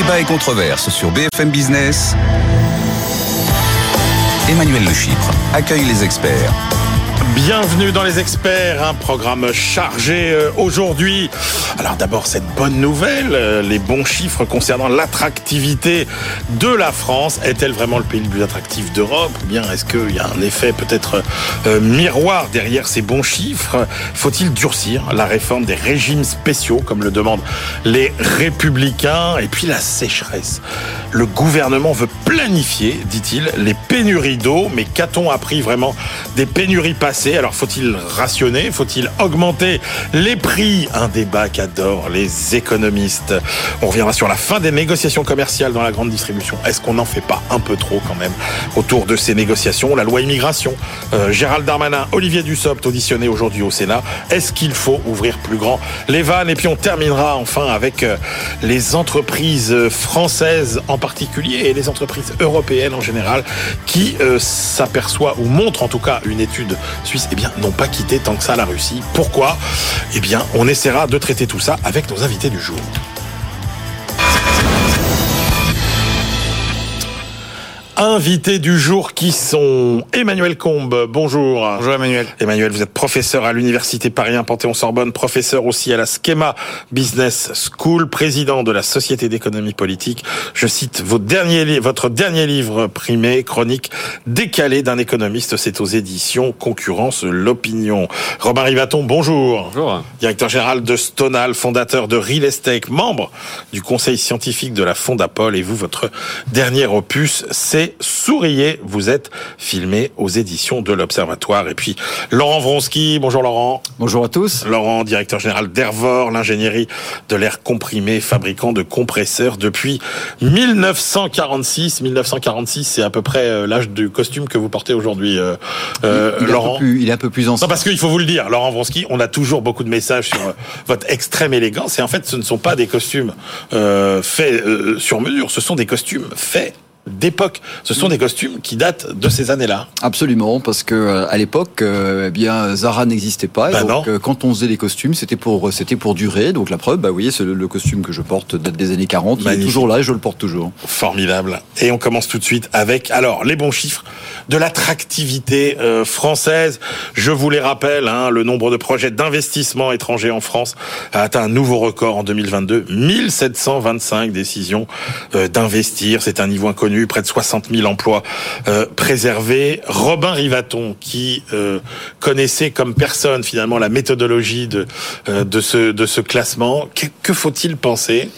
Débat et controverse sur BFM Business. Emmanuel Le Chypre accueille les experts. Bienvenue dans les experts, un programme chargé euh, aujourd'hui. Alors d'abord cette bonne nouvelle, euh, les bons chiffres concernant l'attractivité de la France. Est-elle vraiment le pays le plus attractif d'Europe Ou bien est-ce qu'il y a un effet peut-être euh, miroir derrière ces bons chiffres? Faut-il durcir la réforme des régimes spéciaux comme le demandent les républicains? Et puis la sécheresse. Le gouvernement veut planifier, dit-il, les pénuries d'eau, mais qu'a-t-on appris vraiment des pénuries passées? Alors faut-il rationner? Faut-il augmenter les prix? Un débat qu'adorent les économistes. On reviendra sur la fin des négociations commerciales dans la grande distribution. Est-ce qu'on n'en fait pas un peu trop quand même autour de ces négociations? La loi immigration, euh, Gérald Darmanin, Olivier Dussopt auditionné aujourd'hui au Sénat. Est-ce qu'il faut ouvrir plus grand les vannes? Et puis on terminera enfin avec euh, les entreprises françaises en particulier et les entreprises européennes en général qui euh, s'aperçoivent ou montrent en tout cas une étude Suisse, eh bien, n'ont pas quitté tant que ça la Russie. Pourquoi? Eh bien, on essaiera de traiter tout ça avec nos invités du jour. Invités du jour qui sont Emmanuel Combe. Bonjour. Bonjour Emmanuel. Emmanuel, vous êtes professeur à l'Université Paris Panthéon-Sorbonne, professeur aussi à la Schema Business School, président de la Société d'économie politique. Je cite votre dernier, votre dernier livre primé, chronique décalée d'un économiste. C'est aux éditions Concurrence l'opinion. Robin Rivaton, bonjour. Bonjour. Directeur général de Stonal, fondateur de Real Estate, membre du conseil scientifique de la Fondapol. Et vous, votre dernier opus, c'est Souriez, vous êtes filmé aux éditions de l'Observatoire. Et puis Laurent Vronsky, bonjour Laurent. Bonjour à tous. Laurent, directeur général d'Ervor, l'ingénierie de l'air comprimé, fabricant de compresseurs depuis 1946. 1946, c'est à peu près euh, l'âge du costume que vous portez aujourd'hui, euh, euh, Laurent. il est un peu plus ancien. Non, parce qu'il faut vous le dire, Laurent Vronsky, on a toujours beaucoup de messages sur votre extrême élégance. Et en fait, ce ne sont pas des costumes faits sur mesure, ce sont des costumes faits d'époque. Ce sont des costumes qui datent de ces années-là. Absolument, parce que euh, à l'époque, euh, eh bien Zara n'existait pas. Bah donc, euh, quand on faisait des costumes, c'était pour c'était pour durer. Donc la preuve, bah vous voyez, c'est le, costume que je porte date des années 40. Il est toujours là et je le porte toujours. Formidable. Et on commence tout de suite avec alors les bons chiffres de l'attractivité française. Je vous les rappelle, hein, le nombre de projets d'investissement étrangers en France a atteint un nouveau record en 2022. 1725 décisions d'investir. C'est un niveau inconnu près de 60 000 emplois euh, préservés. Robin Rivaton, qui euh, connaissait comme personne finalement la méthodologie de, euh, de, ce, de ce classement, que faut-il penser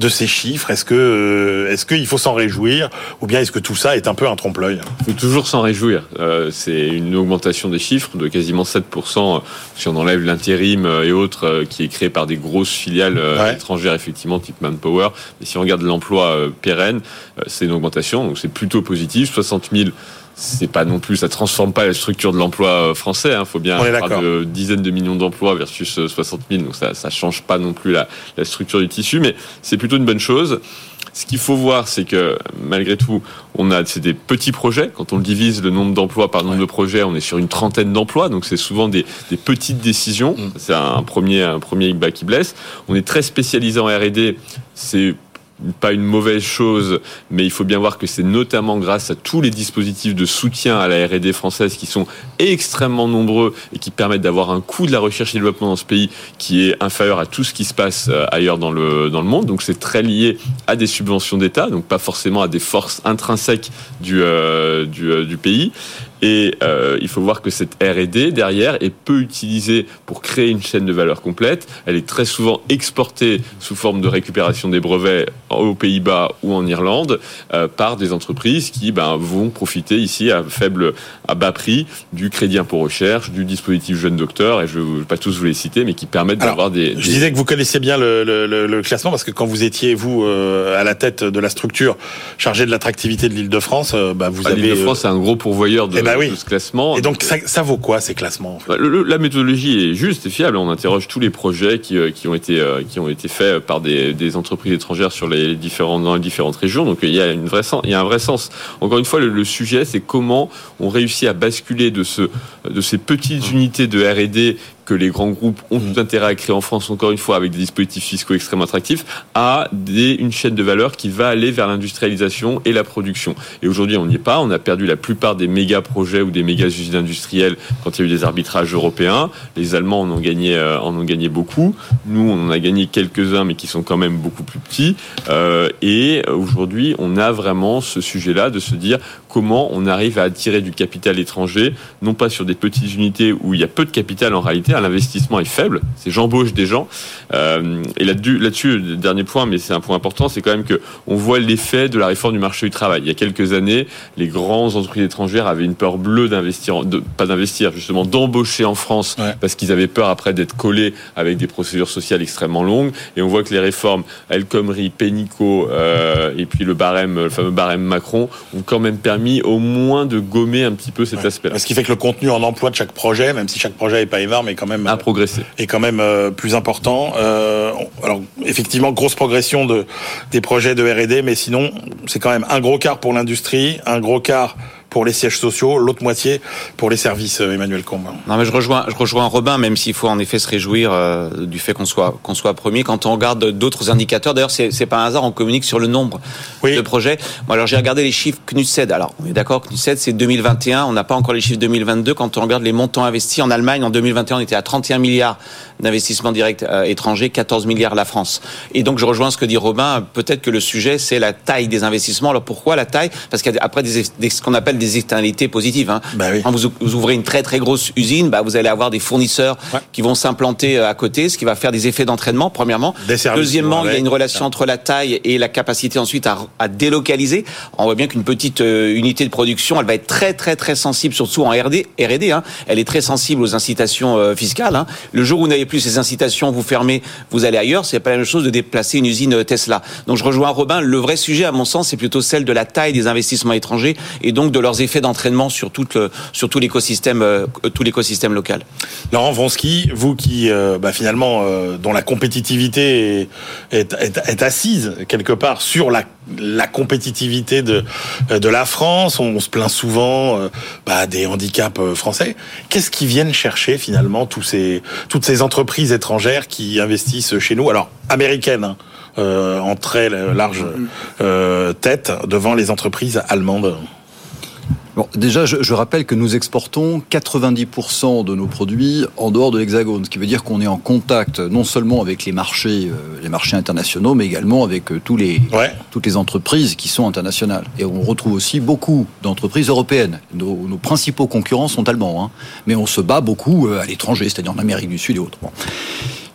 de ces chiffres Est-ce que euh, est-ce qu'il faut s'en réjouir ou bien est-ce que tout ça est un peu un trompe-l'œil? Il faut toujours s'en réjouir. Euh, c'est une augmentation des chiffres de quasiment 7% si on enlève l'intérim euh, et autres qui est créé par des grosses filiales étrangères effectivement type Manpower. Mais si on regarde l'emploi pérenne, c'est une augmentation donc c'est plutôt positif. 60 000 c'est pas non plus, ça transforme pas la structure de l'emploi euh, français. Il hein. faut bien parler de dizaines de millions d'emplois versus 60 euh, 000, donc ça, ça change pas non plus la, la structure du tissu, mais c'est plutôt une bonne chose. Ce qu'il faut voir, c'est que malgré tout, on a c'est des petits projets. Quand on divise le nombre d'emplois par nombre de projets, on est sur une trentaine d'emplois. Donc c'est souvent des, des, petites décisions. Mm. C'est un premier un premier qui blesse. On est très spécialisé en R&D. C'est pas une mauvaise chose, mais il faut bien voir que c'est notamment grâce à tous les dispositifs de soutien à la R&D française qui sont extrêmement nombreux et qui permettent d'avoir un coût de la recherche et développement dans ce pays qui est inférieur à tout ce qui se passe euh, ailleurs dans le dans le monde. Donc c'est très lié à des subventions d'État, donc pas forcément à des forces intrinsèques du euh, euh, du pays. Et euh, il faut voir que cette R&D derrière est peu utilisée pour créer une chaîne de valeur complète. Elle est très souvent exportée sous forme de récupération des brevets aux Pays-Bas ou en Irlande euh, par des entreprises qui ben, vont profiter ici à faible, à bas prix du crédit impôt recherche, du dispositif jeune docteur, et je ne vais pas tous vous les citer, mais qui permettent d'avoir des, Je disais que vous connaissiez bien le, le, le, classement parce que quand vous étiez vous euh, à la tête de la structure chargée de l'attractivité de l'Île-de-France, euh, bah, vous ah, avez. L'Île-de-France, c'est un gros pourvoyeur de. Bah oui. ce classement. Et donc ça, ça vaut quoi ces classements bah, La méthodologie est juste et fiable. On interroge tous les projets qui, euh, qui ont été euh, qui ont été faits par des, des, entreprises étrangères sur les différents dans les différentes régions. Donc il y a une vraie sens, il y a un vrai sens. Encore une fois, le, le sujet c'est comment on réussit à basculer de ce de ces petites unités de R&D que les grands groupes ont tout intérêt à créer en France, encore une fois, avec des dispositifs fiscaux extrêmement attractifs, à des, une chaîne de valeur qui va aller vers l'industrialisation et la production. Et aujourd'hui, on n'y est pas. On a perdu la plupart des méga projets ou des méga usines industrielles quand il y a eu des arbitrages européens. Les Allemands en ont gagné, euh, en ont gagné beaucoup. Nous, on en a gagné quelques-uns, mais qui sont quand même beaucoup plus petits. Euh, et aujourd'hui, on a vraiment ce sujet-là de se dire comment on arrive à attirer du capital étranger, non pas sur des petites unités où il y a peu de capital en réalité, l'investissement est faible, c'est j'embauche des gens. Euh, et là-dessus, là dernier point, mais c'est un point important, c'est quand même que on voit l'effet de la réforme du marché du travail. Il y a quelques années, les grandes entreprises étrangères avaient une peur bleue d'investir, pas d'investir, justement d'embaucher en France, parce qu'ils avaient peur après d'être collés avec des procédures sociales extrêmement longues. Et on voit que les réformes El Khomri, Pénicaud euh, et puis le barème, le fameux barème Macron, ont quand même permis au moins de gommer un petit peu cet aspect-là. Ce qui fait que le contenu en emploi de chaque projet, même si chaque projet n'est pas énorme, est quand même à progresser, est quand même euh, plus important. Euh, alors effectivement, grosse progression de des projets de R&D, mais sinon c'est quand même un gros quart pour l'industrie, un gros quart pour les sièges sociaux, l'autre moitié pour les services, euh, Emmanuel Combe. Non, mais je rejoins, je rejoins Robin, même s'il faut en effet se réjouir euh, du fait qu'on soit qu'on soit premier. Quand on regarde d'autres indicateurs, d'ailleurs, c'est c'est pas un hasard, on communique sur le nombre de projets. Moi, alors j'ai regardé les chiffres CNUSED. Alors, on est d'accord, CNUSED, c'est 2021. On n'a pas encore les chiffres 2022. Quand on regarde les montants investis en Allemagne, en 2021, on était à 31 milliards d'investissements directs euh, étrangers, 14 milliards la France. Et donc, je rejoins ce que dit Robin. Peut-être que le sujet, c'est la taille des investissements. Alors, pourquoi la taille? Parce qu'après des, des, ce qu'on appelle des externalités positives. Hein. Bah Quand vous, ouvrez une très très grosse usine, bah, vous allez avoir des fournisseurs qui vont s'implanter euh, à côté, ce qui va faire des effets d'entraînement, premièrement. Deuxièmement, il y a une relation entre la taille et la capacité ensuite à, à délocaliser. On voit bien qu'une petite euh, unité de production, elle va être très très très sensible, surtout en R&D. R&D hein. Elle est très sensible aux incitations euh, fiscales. Hein. Le jour où vous n'avez plus ces incitations, vous fermez, vous allez ailleurs. C'est pas la même chose de déplacer une usine Tesla. Donc je rejoins Robin. Le vrai sujet, à mon sens, c'est plutôt celle de la taille des investissements étrangers et donc de leurs effets d'entraînement sur euh, tout l'écosystème local. Laurent Vronsky, vous qui euh, bah, finalement euh, dont la compétitivité est, assise quelque part sur la, compétitivité de la France, on, se plaint souvent bah, des handicaps français. Qu'est-ce qui viennent chercher finalement toutes ces entreprises étrangères qui investissent chez nous, alors américaines? Hein, en très large tête devant les entreprises allemandes Bon, déjà, je, je, rappelle que nous exportons 90% de nos produits en dehors de l'Hexagone, ce qui veut dire qu'on est en contact non seulement avec les marchés, euh, les marchés internationaux, mais également avec euh, tous les, ouais. toutes les entreprises qui sont internationales. Et on retrouve aussi beaucoup d'entreprises européennes. Nos, nos, principaux concurrents sont allemands, hein, mais on se bat beaucoup euh, à l'étranger, c'est-à-dire en Amérique du Sud et autres. Bon.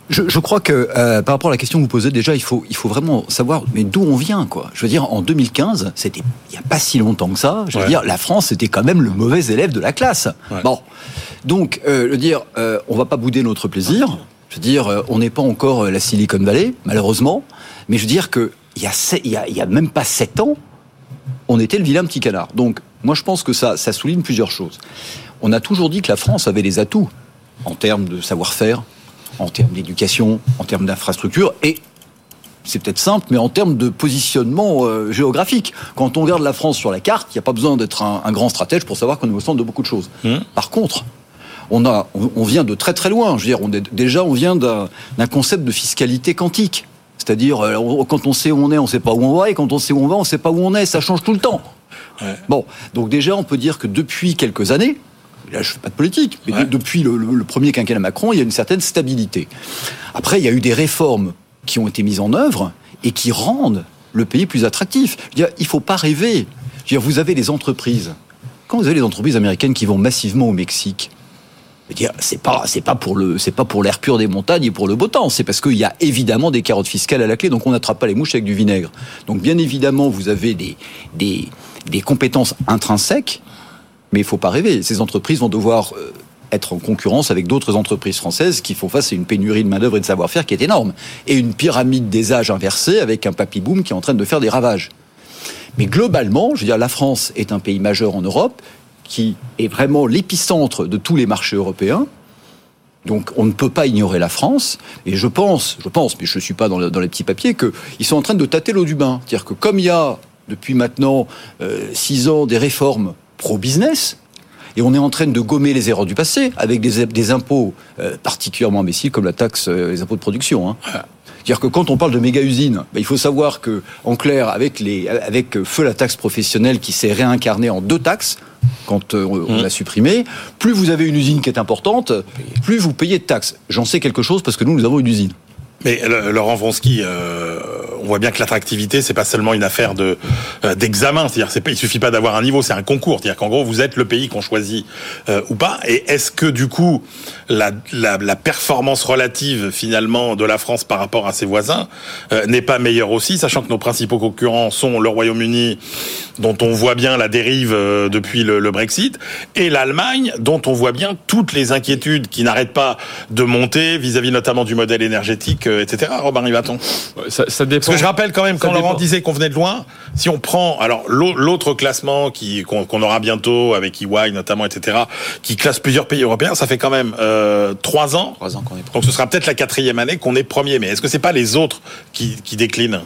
Je, je, crois que euh, par rapport à la question que vous posez, déjà, il faut, il faut vraiment savoir mais d'où on vient, quoi. Je veux dire, en 2015, c'était il n'y a pas si longtemps que ça. Je veux ouais. dire, la France était quand même le mauvais élève de la classe. Ouais. Bon, donc, euh, le dire, euh, on va pas bouder notre plaisir. Je veux dire, euh, on n'est pas encore la Silicon Valley, malheureusement. Mais je veux dire que il y a, il y a, il y a même pas sept ans, on était le vilain petit canard. Donc, moi, je pense que ça, ça souligne plusieurs choses. On a toujours dit que la France avait des atouts en termes de savoir-faire, en termes d'éducation, en termes d'infrastructure et c'est peut-être simple, mais en termes de positionnement euh, géographique. Quand on regarde la France sur la carte, il n'y a pas besoin d'être un, un, grand stratège pour savoir qu'on est au centre de beaucoup de choses. Mmh. Par contre, on, a, on, on, vient de très très loin. Je veux dire, on est, déjà, on vient d'un concept de fiscalité quantique. C'est-à-dire, euh, quand on sait où on est, on ne sait pas où on va, et quand on sait où on va, on ne sait pas où on est. Ça change tout le temps. Ouais. Bon, donc déjà, on peut dire que depuis quelques années, là je fais pas de politique, mais ouais. de, depuis le, le, le, premier quinquennat Macron, il y a une certaine stabilité. Après, il y a eu des réformes qui ont été mises en œuvre et qui rendent le pays plus attractif. Je veux dire, il faut pas rêver. Je veux dire, vous avez les entreprises. Quand vous avez les entreprises américaines qui vont massivement au Mexique, c'est pas c'est pas pour le c'est pas pour l'air pur des montagnes et pour le beau temps c'est parce qu'il y a évidemment des carottes fiscales à la clé donc on n'attrape pas les mouches avec du vinaigre donc bien évidemment vous avez des des, des compétences intrinsèques mais il faut pas rêver ces entreprises vont devoir euh, être en concurrence avec d'autres entreprises françaises qui font face à une pénurie de main-d'œuvre et de savoir-faire qui est énorme et une pyramide des âges inversée avec un papy boom qui est en train de faire des ravages. Mais globalement, je veux dire, la France est un pays majeur en Europe qui est vraiment l'épicentre de tous les marchés européens. Donc on ne peut pas ignorer la France. Et je pense, je pense, mais je ne suis pas dans les petits papiers, qu'ils sont en train de tâter l'eau du bain. C'est-à-dire que comme il y a depuis maintenant euh, six ans des réformes pro-business, Et on est en train de gommer les erreurs du passé avec des, des impôts euh, particulièrement imbéciles comme la taxe, euh, les impôts de production. Hein. C'est-à-dire que quand on parle de méga-usines, bah, il faut savoir que, en clair, avec, les, avec feu la taxe professionnelle qui s'est réincarnée en deux taxes, quand euh, on mmh. l'a supprimée, plus vous avez une usine qui est importante, plus vous payez de taxes. J'en sais quelque chose parce que nous, nous avons une usine. Mais Laurent Vronsky, euh, on voit bien que l'attractivité, c'est pas seulement une affaire de euh, d'examen. C'est-à-dire, c'est il suffit pas d'avoir un niveau, c'est un concours. C'est-à-dire qu'en gros, vous êtes le pays qu'on choisit euh, ou pas. Et est-ce que du coup, la, performance relative finalement de la France par rapport à ses voisins n'est pas meilleure aussi, sachant que nos principaux concurrents sont le Royaume-Uni, dont on voit bien la dérive depuis le Brexit, et l'Allemagne, dont on voit bien toutes les inquiétudes qui n'arrêtent pas de monter vis-à-vis notamment du modèle énergétique, etc. Robin Rivaton. Ça, ça dépend. Parce que je rappelle quand même quand Laurent disait qu'on venait de loin, si on prend alors l'autre classement qui qu'on aura bientôt avec EY notamment, etc., qui classe plusieurs pays européens, ça fait quand même euh, trois ans. Trois ans qu'on est. Premier. Donc ce sera peut-être la quatrième année qu'on est premier. Mais est-ce que c'est pas les autres qui, qui déclinent? euh,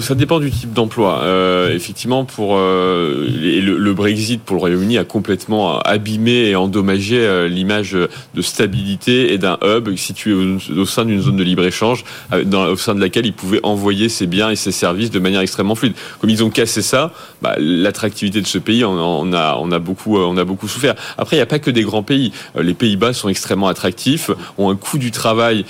ça dépend du type d'emploi. Euh, effectivement, pour euh, le, Brexit pour le Royaume-Uni a complètement abîmé et endommagé euh, l'image de stabilité et d'un hub situé au, sein d'une zone de libre échange, euh, au sein de laquelle ils pouvaient envoyer ses biens et ses services de manière extrêmement fluide. Comme ils ont cassé ça, bah, l'attractivité de ce pays, on, on, a, on a beaucoup, on a beaucoup souffert. Après, il n'y a pas que des grands pays. Les Pays-Bas sont extrêmement attractifs, ont un coût du travail,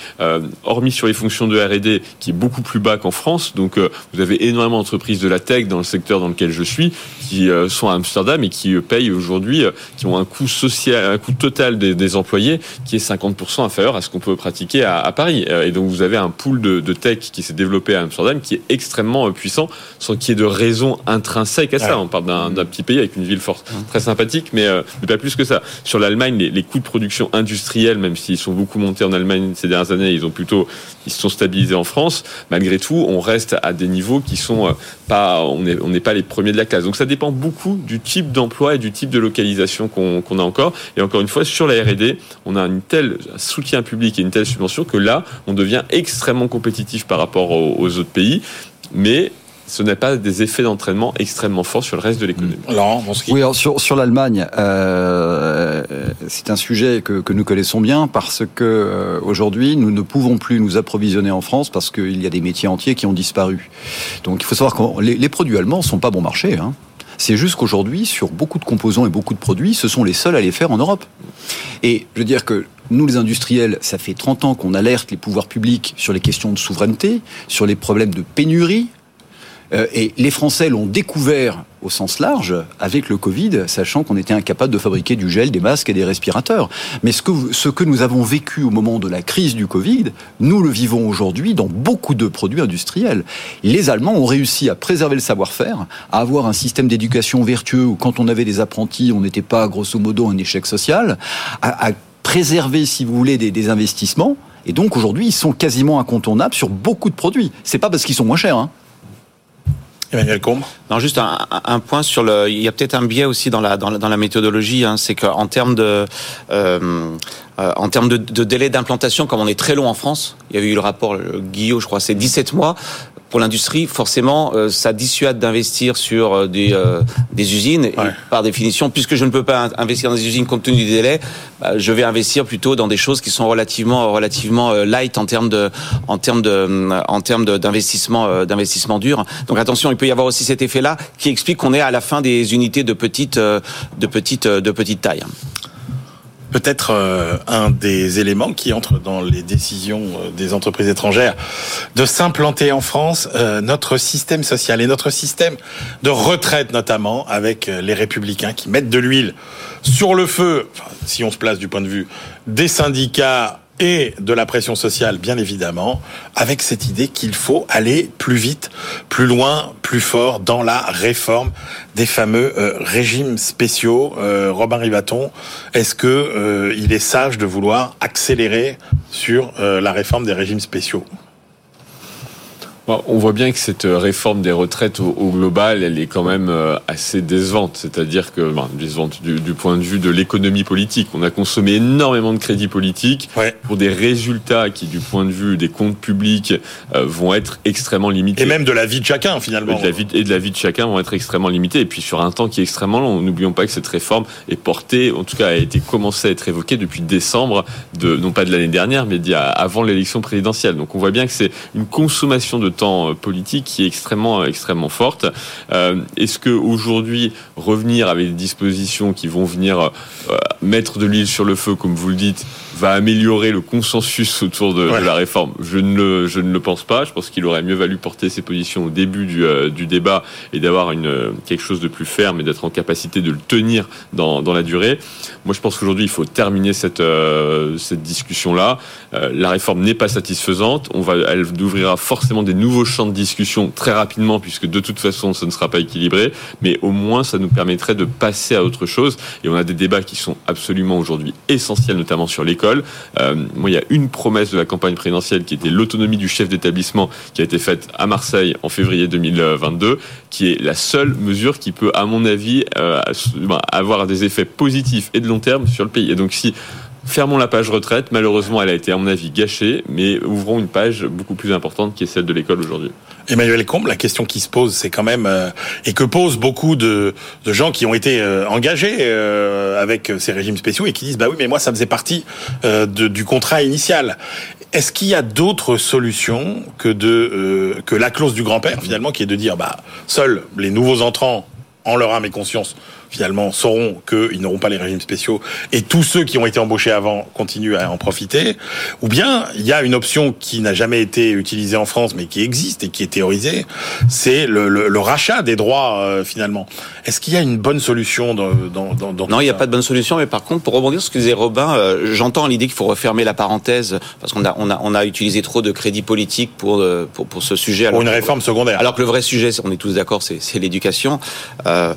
hormis sur les fonctions de R&D, qui est beaucoup plus bas qu'en France. Donc vous avez énormément d'entreprises de la tech dans le secteur dans lequel je suis qui euh, sont à Amsterdam et qui euh, payent aujourd'hui, euh, qui ont un coût social, un coût total des, des employés qui est 50% inférieur à ce qu'on peut pratiquer à, à, Paris. Et donc vous avez un pool de, de tech qui s'est développé à Amsterdam qui est extrêmement puissant, sans qu'il y ait de raison intrinsèque à ça. Ouais. On parle d'un petit pays avec une ville forte, très sympathique, mais, euh, mais pas plus que ça. Sur l'Allemagne, les, les coûts de production industrielle, même s'ils sont beaucoup montés en Allemagne ces dernières années, ils ont plutôt, ils se sont stabilisés en France. Malgré tout, on reste à des niveaux qui sont pas, on n'est pas les premiers de la classe. Donc ça dépend beaucoup du type d'emploi et du type de localisation qu'on qu a encore. Et encore une fois, sur la R&D, on a une telle soutien public et une telle subvention que là, on devient extrêmement compétitif par rapport aux, aux autres pays. Mais ce n'est pas des effets d'entraînement extrêmement forts sur le reste de l'économie. Alors, oui, alors sur, sur l'Allemagne, euh, c'est un sujet que, que, nous connaissons bien parce que euh, aujourd'hui, nous ne pouvons plus nous approvisionner en France parce qu'il y a des métiers entiers qui ont disparu. Donc, il faut savoir que les, les produits allemands sont pas bon marché. Hein. C'est juste qu'aujourd'hui, sur beaucoup de composants et beaucoup de produits, ce sont les seuls à les faire en Europe. Et je veux dire que nous, les industriels, ça fait 30 ans qu'on alerte les pouvoirs publics sur les questions de souveraineté, sur les problèmes de pénurie, et les Français l'ont découvert au sens large avec le Covid, sachant qu'on était incapable de fabriquer du gel, des masques et des respirateurs. Mais ce que, nous avons vécu au moment de la crise du Covid, nous le vivons aujourd'hui dans beaucoup de produits industriels. Les Allemands ont réussi à préserver le savoir-faire, à avoir un système d'éducation vertueux où quand on avait des apprentis, on n'était pas grosso modo un échec social, à, préserver, si vous voulez, des, des investissements. Et donc aujourd'hui, ils sont quasiment incontournables sur beaucoup de produits. C'est pas parce qu'ils sont moins chers. Hein. Emmanuel Combe Non, juste un, point sur le. Il y a peut-être un biais aussi dans la dans la, méthodologie. Hein, c'est qu'en termes de euh, euh, en termes de, délai d'implantation, comme on est très long en France, il y avait eu le rapport le Guillaume, je crois, c'est 17 mois pour l'industrie, forcément, euh, ça dissuade d'investir sur euh, des, euh, des usines. Ouais. Et par définition, puisque je ne peux pas investir dans des usines compte tenu du délai, bah, je vais investir plutôt dans des choses qui sont relativement, relativement light en termes de, en termes de, en termes d'investissement, d'investissement dur. Donc attention, il peut y avoir aussi cet effet-là qui explique qu'on est à la fin des unités de petite, de petite, de petite taille peut-être euh, un des éléments qui entre dans les décisions euh, des entreprises étrangères de s'implanter en France, euh, notre système social et notre système de retraite notamment, avec les républicains qui mettent de l'huile sur le feu, si on se place du point de vue des syndicats et de la pression sociale, bien évidemment, avec cette idée qu'il faut aller plus vite, plus loin, plus fort dans la réforme des fameux euh, régimes spéciaux. Euh, Robin Rivaton, est-ce que euh, il est sage de vouloir accélérer sur la réforme des régimes spéciaux? On voit bien que cette réforme des retraites au, global, elle est quand même euh, assez décevante. C'est-à-dire que, ben, décevante du, point de vue de l'économie politique. On a consommé énormément de crédits politiques pour des résultats qui, du point de vue des comptes publics, euh, vont être extrêmement limités. Et même de la vie de chacun, finalement. Et de la vie, et de, la vie de chacun vont être extrêmement limités. Et puis sur un temps qui est extrêmement long. N'oublions pas que cette réforme est portée, en tout cas a été commencée à être évoquée depuis décembre, de, non pas de l'année dernière, mais avant l'élection présidentielle. Donc on voit bien que c'est une consommation de temps euh, politique qui est extrêmement, extrêmement forte. Euh, est-ce que aujourd'hui revenir avec des dispositions qui vont venir euh, mettre de l'huile sur le feu, comme vous le dites, va améliorer le consensus autour de, la réforme Je ne le, je ne le pense pas. Je pense qu'il aurait mieux valu porter ses positions au début du, du débat et d'avoir une quelque chose de plus ferme et d'être en capacité de le tenir dans, dans la durée. Moi, je pense qu'aujourd'hui, il faut terminer cette, cette discussion-là. la réforme n'est pas satisfaisante. On va, elle ouvrira forcément des nouveaux champs de discussion très rapidement, puisque de toute façon, ça ne sera pas équilibré. Mais au moins, ça nous permettrait de passer à autre chose. Et on a des débats qui sont absolument aujourd'hui essentiels, notamment sur l'école. Euh, moi, il y a une promesse de la campagne présidentielle qui était l'autonomie du chef d'établissement, qui a été faite à Marseille en février 2022, qui est la seule mesure qui peut, à mon avis, euh, avoir des effets positifs et de long terme sur le pays. Et donc, si Fermons la page retraite. Malheureusement, elle a été, à mon avis, gâchée, mais ouvrons une page beaucoup plus importante qui est celle de l'école aujourd'hui. Emmanuel Combe, la question qui se pose, c'est quand même euh, et que posent beaucoup de, gens qui ont été euh, engagés euh, avec ces régimes spéciaux et qui disent bah oui, mais moi ça faisait partie du contrat initial. Est-ce qu'il y a d'autres solutions que que la clause du grand-père finalement, qui est de dire bah seuls les nouveaux entrants en leur âme et conscience finalement sauront qu'ils n'auront pas les régimes spéciaux et tous ceux qui ont été embauchés avant continuent à en profiter, ou bien il y a une option qui n'a jamais été utilisée en France mais qui existe et qui est théorisée, c'est le, le, le, rachat des droits euh, finalement. Est-ce qu'il y a une bonne solution dans, dans, dans Non, il n'y a pas de bonne solution, mais par contre, pour rebondir sur ce que disait Robin, euh, j'entends l'idée qu'il faut refermer la parenthèse parce qu'on a, on a, on a utilisé trop de crédits politiques pour, euh, pour, pour ce sujet. pour une réforme secondaire. Alors que le vrai sujet, on est tous d'accord, c'est l'éducation. Euh,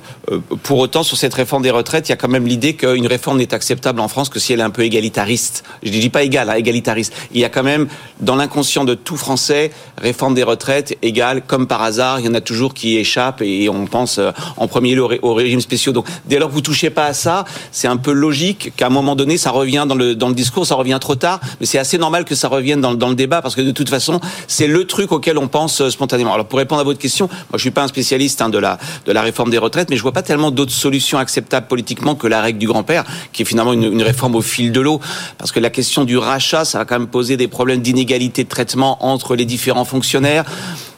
pour autant, sur cette réforme des retraites, il y a quand même l'idée qu'une réforme n'est acceptable en France que si elle est un peu égalitariste. Je ne dis pas égal, hein, égalitariste. Il y a quand même, dans l'inconscient de tout Français, réforme des retraites égale, comme par hasard, il y en a toujours qui échappent et on pense euh, en premier lieu au régime spéciaux. Donc, dès lors que vous touchez pas à ça, c'est un peu logique qu'à un moment donné, ça revient dans le, discours, ça revient trop tard, mais c'est assez normal que ça revienne dans, le débat parce que de toute façon, c'est le truc auquel on pense euh, spontanément. Alors, pour répondre à votre question, moi, je suis pas un spécialiste hein, de la réforme des retraites, mais je vois pas tellement d'autres acceptable politiquement que la règle du grand-père, qui est finalement une, une, réforme au fil de l'eau. Parce que la question du rachat, ça va quand même poser des problèmes d'inégalité de traitement entre les différents fonctionnaires.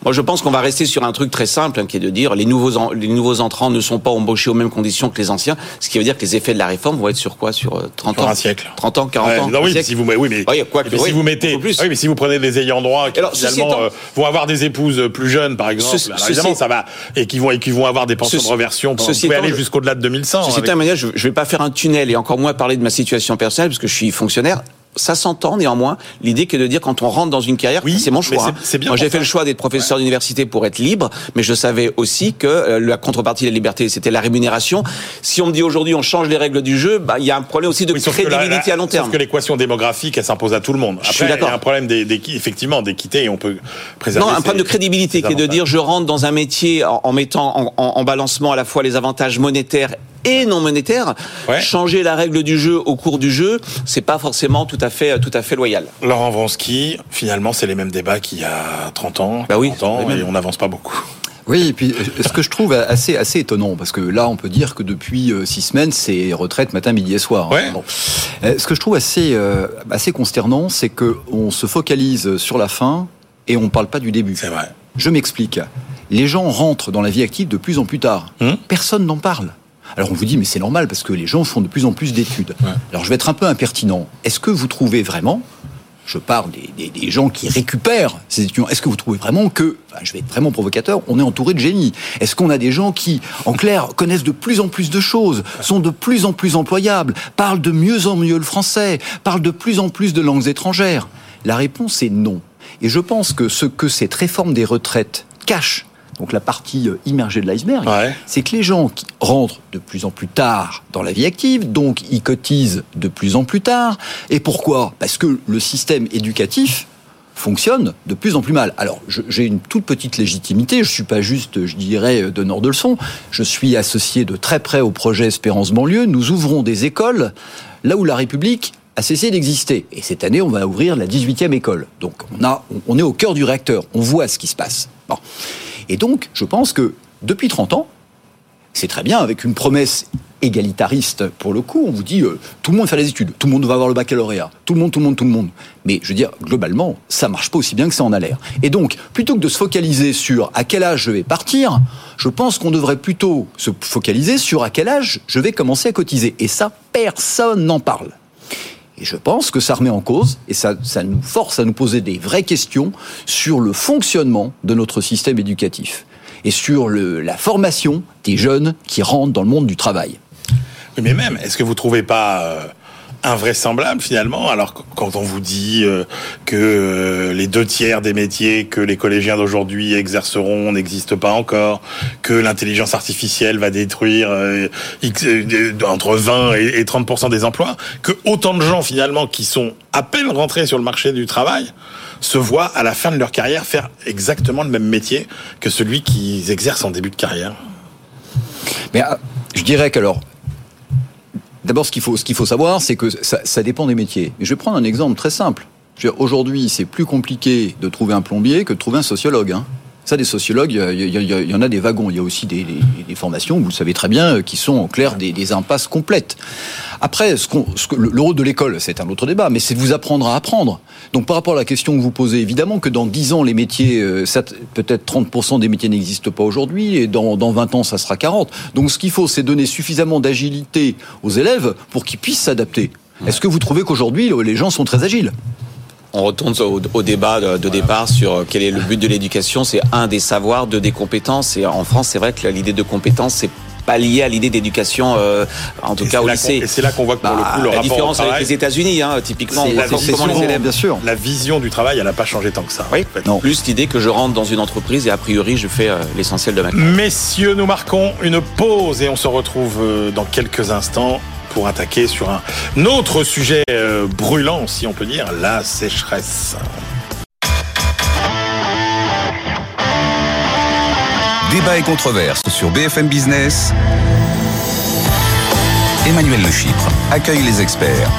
Moi, je pense qu'on va rester sur un truc très simple, hein, qui est de dire les nouveaux, les nouveaux entrants ne sont pas embauchés aux mêmes conditions que les anciens, ce qui veut dire que les effets de la réforme vont être sur quoi? Sur 30 euh, ans un siècle. 30 ans, 40 ans non, oui, si vous, oui, mais, quoi, mais si vous mettez, oui, mais si vous prenez des ayants droit qui Alors, finalement euh, vont avoir des épouses plus jeunes, par exemple, évidemment, ça va, et qui vont, et qui vont avoir des pensions de reversion, vous pouvez aller jusqu'au-delà de 2100. Ceci étant, avec... je ne vais pas faire un tunnel et encore moins parler de ma situation personnelle, parce que je suis fonctionnaire ça s'entend néanmoins. L'idée qui est de dire quand on rentre dans une carrière, oui, c'est mon choix. Hein. Moi, j'ai fait le choix d'être professeur d'université pour être libre, mais je savais aussi que euh, la contrepartie de la liberté, c'était la rémunération. Si on me dit aujourd'hui on change les règles du jeu, bah il y a un problème aussi de crédibilité à long terme. Sauf que l'équation démocratique, elle s'impose à tout le monde. Après, je suis d'accord. Il y a un problème d'équité, effectivement d'équité et on peut préserver. Non, un problème de crédibilité qui est de dire je rentre dans un métier en, mettant en, en balancement à la fois les avantages monétaires et non monétaire. Changer la règle du jeu au cours du jeu, c'est pas forcément tout à fait tout à fait loyal. Laurent Vronsky, finalement, c'est les mêmes débats qu'il y a 30 ans, bah oui, ans, et on n'avance pas beaucoup. Oui, et puis ce que je trouve assez assez étonnant, parce que là, on peut dire que depuis euh, six semaines, c'est retraite matin, midi et soir. Hein. Euh, ce que je trouve assez euh, assez consternant, c'est que on se focalise sur la fin et on ne parle pas du début. C'est vrai. Je m'explique. Les gens rentrent dans la vie active de plus en plus tard. Hum Personne n'en parle. Alors on vous dit, mais c'est normal parce que les gens font de plus en plus d'études. Alors je vais être un peu impertinent. Est-ce que vous trouvez vraiment, je parle des, gens qui récupèrent ces étudiants, est-ce que vous trouvez vraiment que, je vais être vraiment provocateur, on est entouré de génies? Est-ce qu'on a des gens qui, en clair, connaissent de plus en plus de choses, sont de plus en plus employables, parlent de mieux en mieux le français, parlent de plus en plus de langues étrangères? La réponse est non. Et je pense que ce que cette réforme des retraites cache donc la partie euh, immergée de l'iceberg, c'est que les gens qui rentrent de plus en plus tard dans la vie active, donc ils cotisent de plus en plus tard. Et pourquoi? Parce que le système éducatif fonctionne de plus en plus mal. Alors, j'ai une toute petite légitimité. Je suis pas juste, je dirais, donneur de leçons. Je suis associé de très près au projet Espérance banlieue. Nous ouvrons des écoles là où la République a cessé d'exister. Et cette année, on va ouvrir la 18e école. Donc, on, a, on est au cœur du réacteur. On voit ce qui se passe. Bon. Et donc, je pense que depuis 30 ans, c'est très bien avec une promesse égalitariste pour le coup. On vous dit euh, tout le monde fait les études, tout le monde va avoir le baccalauréat, tout le monde, tout le monde, tout le monde. Mais je veux dire, globalement, ça marche pas aussi bien que ça en a l'air. Et donc, plutôt que de se focaliser sur à quel âge je vais partir, je pense qu'on devrait plutôt se focaliser sur à quel âge je vais commencer à cotiser. Et ça, personne n'en parle. Et je pense que ça remet en cause et ça, nous force à nous poser des vraies questions sur le fonctionnement de notre système éducatif et sur la formation des jeunes qui rentrent dans le monde du travail. Mais même, est-ce que vous trouvez pas euh, invraisemblable finalement. Alors quand on vous dit euh, que euh, les deux tiers des métiers que les collégiens d'aujourd'hui exerceront n'existent pas encore, que l'intelligence artificielle va détruire entre 20 et 30% des emplois, que autant de gens finalement qui sont à peine rentrés sur le marché du travail se voient à la fin de leur carrière faire exactement le même métier que celui qu'ils exercent en début de carrière. Mais je dirais qu'alors D'abord, ce qu'il faut, faut savoir, c'est que ça, dépend des métiers. je vais prendre un exemple très simple. Aujourd'hui, c'est plus compliqué de trouver un plombier que de trouver un sociologue. Hein. Ça, des sociologues, il y, en a des wagons. Il y a aussi des, formations, vous le savez très bien, qui sont en clair des, impasses complètes. Après, ce, le rôle de l'école, c'est un autre débat, mais c'est de vous apprendre à apprendre. Donc, par rapport à la question que vous posez, évidemment que dans 10 ans, les métiers, euh, peut-être 30% des métiers n'existent pas aujourd'hui, et dans, dans 20 ans, ça sera 40. Donc, ce qu'il faut, c'est donner suffisamment d'agilité aux élèves pour qu'ils puissent s'adapter. Est-ce que vous trouvez qu'aujourd'hui, les gens sont très agiles? On retourne au, débat de, départ sur euh, quel est le but de l'éducation. C'est un des savoirs, deux des compétences. Et en France, c'est vrai que l'idée de compétence, c'est pas lié à l'idée d'éducation, euh, en tout cas au lycée. Et c'est là qu'on voit que pour le bah, coup, le la rapport différence avec les États-Unis, hein, typiquement, on comment les élèves, bien sûr. La vision du travail, elle n'a pas changé tant que ça. Oui. Non. Plus l'idée que je rentre dans une entreprise et a priori, je fais euh, l'essentiel de ma carrière. Messieurs, nous marquons une pause et on se retrouve dans quelques instants pour attaquer sur un autre sujet euh, brûlant, si on peut dire, la sécheresse. Débat et controverse sur BFM Business. Emmanuel Le Chypre accueille les experts.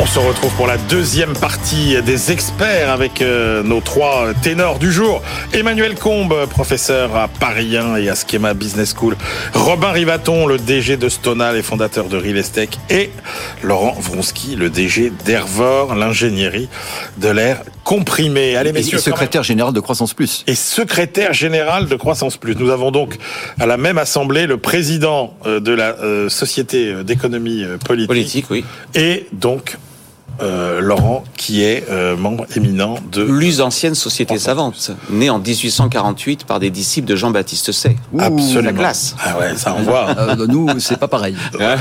On se retrouve pour la deuxième partie des experts avec euh, nos trois ténors du jour. Emmanuel Combe, professeur à Paris 1 et à Schema Business School. Robin Rivaton, le DG de Stonal et fondateur de Real Estate. Et Laurent Vronsky, le DG d'Ervor, l'ingénierie de l'air comprimé. Allez, messieurs. Et secrétaire général de Croissance Plus. Et secrétaire général de Croissance Plus. Nous avons donc à la même assemblée le président euh, de la euh, Société d'économie politique. Politique, oui. Et donc euh, Laurent, qui est euh, membre éminent de... Plus ancienne société savante, née en 1848 par des disciples de Jean-Baptiste Say. Absolument. La classe. Ah ouais, ça envoie. Euh, nous, c'est pas pareil. ah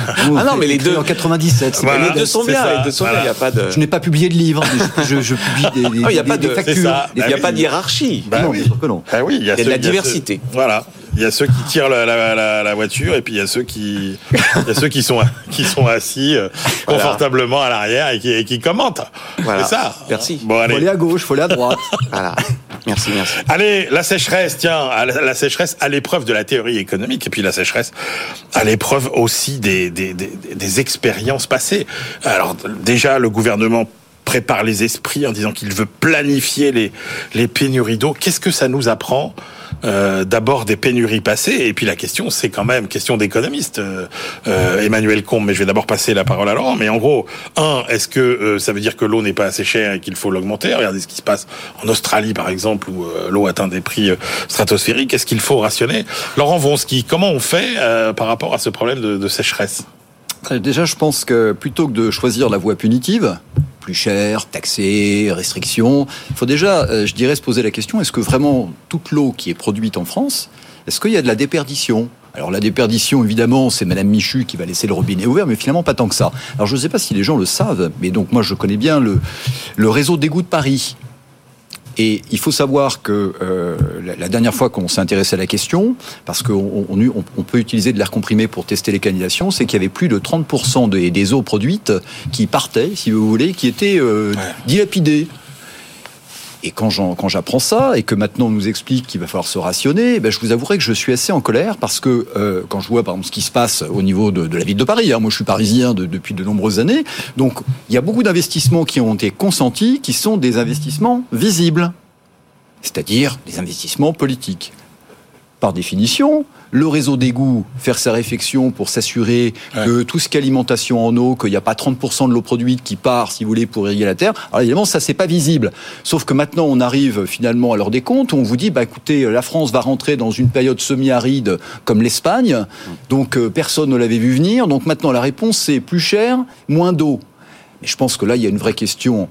non, mais les deux... En 97. Voilà, les deux sont bien, les deux sont bien. Il y a pas de... Je n'ai pas publié de livre, je, je publie des, des, oh, il y a pas de, factures. Il n'y a pas de hiérarchie. Bah, non, oui. que non. Bah oui, il y a, il y a de la diversité. Voilà. Il y a ceux qui tirent la, la, la, la, voiture et puis il y a ceux qui, il y a ceux qui sont qui sont assis euh, confortablement à l'arrière et qui, et qui commentent. Voilà. C'est ça. Merci. Bon, allez. Faut aller à gauche, faut aller à droite. voilà. Merci, merci. Allez, la sécheresse, tiens, la sécheresse à l'épreuve de la théorie économique et puis la sécheresse à l'épreuve aussi des, des, des, des expériences passées. Alors déjà, le gouvernement prépare les esprits en disant qu'il veut planifier les, les pénuries d'eau. Qu'est-ce que ça nous apprend? Euh, d'abord des pénuries passées et puis la question c'est quand même question d'économiste euh, euh, Emmanuel Combe mais je vais d'abord passer la parole à Laurent. Mais en gros un est-ce que ça veut dire que l'eau n'est pas assez chère et qu'il faut l'augmenter? Regardez ce qui se passe en Australie par exemple où l'eau atteint des prix stratosphériques. Est-ce qu'il faut rationner? Laurent Vronsky comment on fait par rapport à ce problème de sécheresse? Déjà, je pense que plutôt que de choisir la voie punitive, plus cher, taxé, restrictions. Il faut déjà, euh, je dirais, se poser la question est-ce que vraiment toute l'eau qui est produite en France, est-ce qu'il y a de la déperdition? Alors la déperdition, évidemment, c'est Madame Michu qui va laisser le robinet ouvert, mais finalement pas tant que ça. Alors je ne sais pas si les gens le savent, mais donc moi je connais bien le, le réseau d'égout de Paris. Et il faut savoir que euh, la, dernière fois qu'on s'est intéressé à la question, parce qu'on on, on, peut utiliser de l'air comprimé pour tester les canalisations, c'est qu'il y avait plus de 30% des, des, eaux produites qui partaient, si vous voulez, qui étaient euh, dilapidées. Et quand j'apprends ça et que maintenant on nous explique qu'il va falloir se rationner, ben je vous avouerai que je suis assez en colère parce que euh, quand je vois par exemple ce qui se passe au niveau de, de la ville de Paris, hein, moi je suis parisien depuis de nombreuses années, donc il y a beaucoup d'investissements qui ont été consentis, qui sont des investissements visibles, c'est-à-dire des investissements politiques. Par définition, le réseau d'égout, faire sa réflexion pour s'assurer que tout ce qui est alimentation en eau, qu'il n'y a pas 30% de l'eau produite qui part, si vous voulez, pour irriguer la terre. Alors évidemment, ça, c'est pas visible. Sauf que maintenant, on arrive finalement à l'heure des comptes, où on vous dit, bah écoutez, la France va rentrer dans une période semi-aride comme l'Espagne, donc euh, personne ne l'avait vu venir. Donc maintenant, la réponse, c'est plus cher, moins d'eau. Mais je pense que là, il y a une vraie question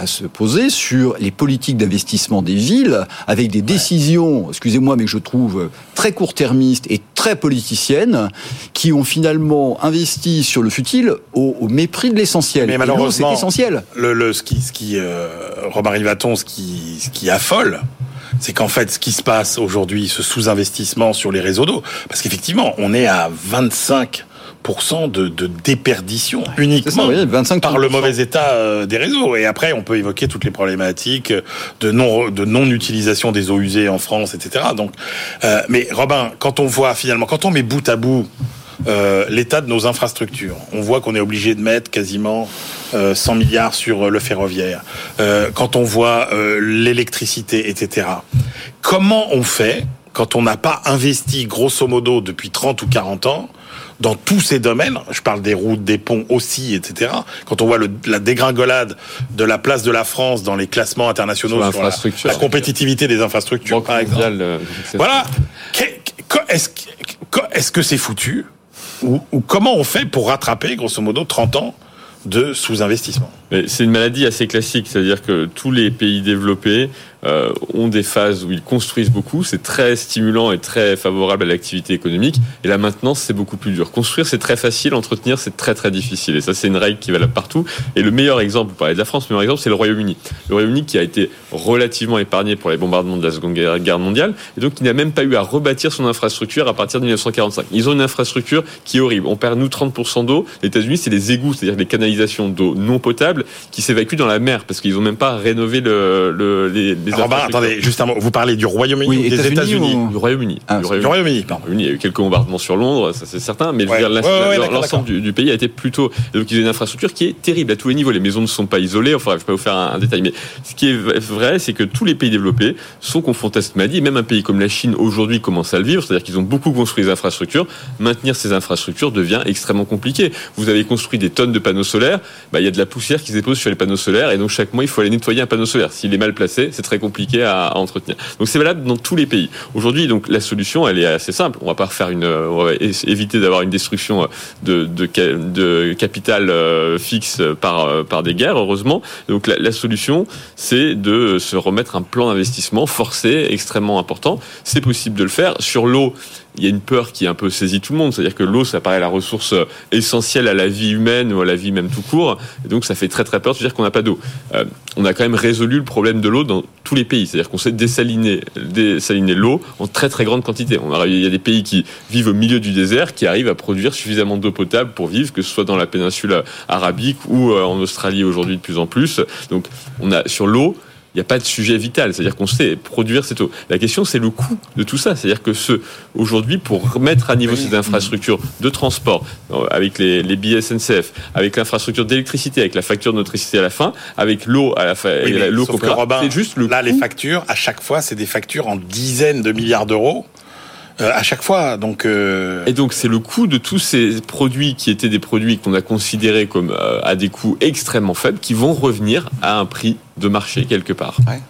à se poser sur les politiques d'investissement des villes, avec des décisions, excusez-moi, mais que je trouve très court-termistes et très politiciennes, qui ont finalement investi sur le futile au, mépris de l'essentiel. Mais malheureusement, c'est essentiel. Le, le, ce qui, ce qui euh, Rivaton, ce qui, ce qui affole, c'est qu'en fait, ce qui se passe aujourd'hui, ce sous-investissement sur les réseaux d'eau, parce qu'effectivement, on est à 25 de, de déperdition uniquement par le mauvais état euh, des réseaux. Et après, on peut évoquer toutes les problématiques de non de non utilisation des eaux usées en France, etc. Donc, euh, mais Robin, quand on voit finalement, quand on met bout à bout euh, l'état de nos infrastructures. On voit qu'on est obligé de mettre quasiment 100 milliards sur le ferroviaire. quand on voit l'électricité, etc. Comment on fait quand on n'a pas investi grosso modo depuis 30 ou 40 ans dans tous ces domaines, je parle des routes, des ponts aussi, etc. Quand on voit le, la dégringolade de la place de la France dans les classements internationaux sur, la, compétitivité des infrastructures, par exemple. Euh, voilà. Est-ce est-ce que c'est foutu ou, ou comment on fait pour rattraper, grosso modo, 30 ans de sous-investissement? C'est une maladie assez classique, c'est-à-dire que tous les pays développés euh, ont des phases où ils construisent beaucoup, c'est très stimulant et très favorable à l'activité économique. Et là maintenant, c'est beaucoup plus dur. Construire, c'est très facile, entretenir, c'est très très difficile. Et ça, c'est une règle qui va là partout. Et le meilleur exemple, vous parlez de la France, le meilleur exemple, c'est le Royaume-Uni. Le Royaume-Uni qui a été relativement épargné pour les bombardements de la Seconde Guerre mondiale, et donc qui n'a même pas eu à rebâtir son infrastructure à partir de 1945. Ils ont une infrastructure qui est horrible. On perd nous 30% d'eau. Les États-Unis, c'est les égouts, c'est-à-dire les canalisations d'eau non potable qui s'évacuent dans la mer parce qu'ils n'ont même pas rénové le, le les attendez, juste un mot. Vous parlez du Royaume-Uni ou des États-Unis Du Royaume-Uni. Ah, du Royaume-Uni. il y a eu quelques bombardements sur Londres, ça c'est certain, mais l'ensemble du, pays a été plutôt. Donc ils ont une infrastructure qui est terrible à tous les niveaux. Les maisons ne sont pas isolées. Enfin, je ne vais pas vous faire un, détail, mais ce qui est vrai, c'est que tous les pays développés sont confrontés à cette maladie. Même un pays comme la Chine aujourd'hui commence à le vivre, c'est-à-dire qu'ils ont beaucoup construit des infrastructures. Maintenir ces infrastructures devient extrêmement compliqué. Vous avez construit des tonnes de panneaux solaires, bah, il y a de la poussière qui se dépose sur les panneaux solaires, et donc chaque mois il faut aller nettoyer un panneau solaire. S'il est mal placé, c'est très compliqué à, entretenir. Donc c'est valable dans tous les pays. Aujourd'hui, donc la solution, elle est assez simple. On va pas refaire une, on va éviter d'avoir une destruction de, de, de capital euh, fixe par euh, par des guerres, heureusement. Donc la, solution, c'est de se remettre un plan d'investissement forcé, extrêmement important. C'est possible de le faire sur l'eau il y a une peur qui est un peu saisit tout le monde, c'est-à-dire que l'eau, ça paraît la ressource essentielle à la vie humaine ou à la vie même tout court, donc ça fait très très peur de dire qu'on n'a pas d'eau. Euh, on a quand même résolu le problème de l'eau dans tous les pays, c'est-à-dire qu'on sait dessaliner, l'eau en très très grande quantité. Il y a des pays qui vivent au milieu du désert qui arrivent à produire suffisamment d'eau potable pour vivre, que ce soit dans la péninsule arabique ou euh, en Australie aujourd'hui de plus en plus. Donc on a sur l'eau, il n'y a pas de sujet vital. C'est-à-dire qu'on sait produire cette eau. La question, c'est le coût de tout ça. C'est-à-dire que ce, aujourd'hui, pour remettre à niveau ces infrastructures de transport, euh, avec les, les billets SNCF, avec l'infrastructure d'électricité, avec la facture d'électricité à la fin, avec l'eau à la fin, l'eau c'est juste le Là, les factures, à chaque fois, c'est des factures en dizaines de milliards d'euros. Euh, à chaque fois. Donc euh, et donc c'est le coût de tous ces produits qui étaient des produits qu'on a considérés comme euh, à des coûts extrêmement faibles, qui vont revenir à un prix de marché quelque part. Ouais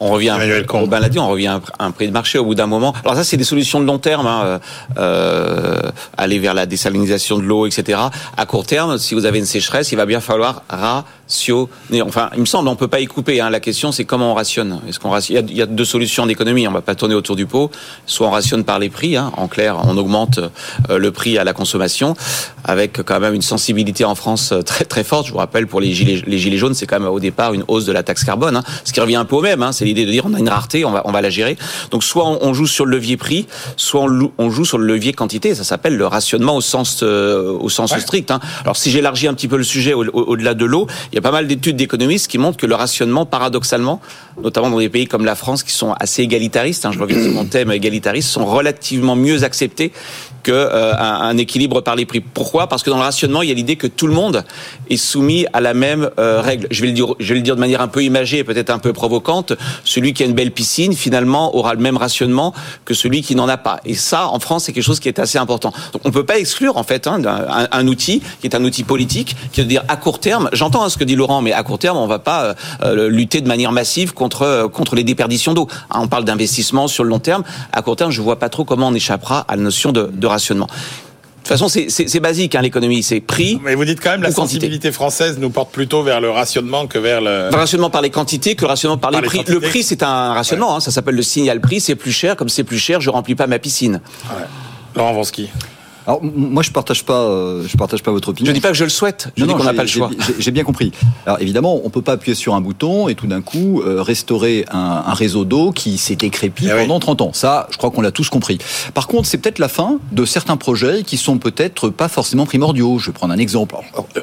on revient, Robin l'a dit, on revient à un prix de marché au bout d'un moment. Alors ça, c'est des solutions de long terme, hein, euh, aller vers la désalinisation de l'eau, etc. À court terme, si vous avez une sécheresse, il va bien falloir Enfin, il me semble, on peut pas y couper. Hein. La question, c'est comment on rationne. Est-ce qu'on rationne? Il, y a, deux solutions d'économie. On va pas tourner autour du pot. Soit on rationne par les prix. Hein. En clair, on augmente euh, le prix à la consommation, avec quand même une sensibilité en France euh, très très forte. Je vous rappelle, pour les gilets, les gilets jaunes, c'est quand même au départ une hausse de la taxe carbone, hein. ce qui revient un peu au même. Hein l'idée de dire on a une rareté, on va, on va la gérer. Donc soit on, joue sur le levier prix, soit on, joue sur le levier quantité. Ça s'appelle le rationnement au sens, euh, au sens strict. Hein. Alors si j'élargis un petit peu le sujet au-delà de l'eau, il y a pas mal d'études d'économistes qui montrent que le rationnement, paradoxalement, notamment dans des pays comme la France qui sont assez égalitaristes, hein, je reviens sur mon thème égalitariste, sont relativement mieux acceptés que euh, un, équilibre par les prix. Pourquoi? Parce que dans le rationnement, il y a l'idée que tout le monde est soumis à la même euh, règle. Je vais le dire, je vais le dire de manière un peu imagée, peut-être un peu provocante. Celui qui a une belle piscine, finalement, aura le même rationnement que celui qui n'en a pas. Et ça, en France, c'est quelque chose qui est assez important. Donc, on peut pas exclure en fait hein, un, outil qui est un outil politique, qui veut dire à court terme. J'entends hein, ce que dit Laurent, mais à court terme, on va pas euh, lutter de manière massive contre contre les déperditions d'eau. Hein, on parle d'investissement sur le long terme. À court terme, je vois pas trop comment on échappera à la notion de, de rationnement. De toute façon, c'est basique, hein, l'économie, c'est prix. Mais vous dites quand même la sensibilité française nous porte plutôt vers le rationnement que vers le. Le rationnement par les quantités que le rationnement par, les, prix. Le prix, c'est un rationnement, hein, ça s'appelle le signal prix, c'est plus cher, comme c'est plus cher, je remplis pas ma piscine. Ouais. Laurent Vansky. Alors moi je partage pas, euh, je partage pas votre opinion. Je dis pas que je le souhaite. Je dis qu'on n'a pas le choix. J'ai bien compris. Alors évidemment, on peut pas appuyer sur un bouton et tout d'un coup euh, restaurer un, un réseau d'eau qui s'est écrépi eh pendant 30 ans. Ça, je crois qu'on l'a tous compris. Par contre, c'est peut-être la fin de certains projets qui sont peut-être pas forcément primordiaux. Je vais prendre un exemple.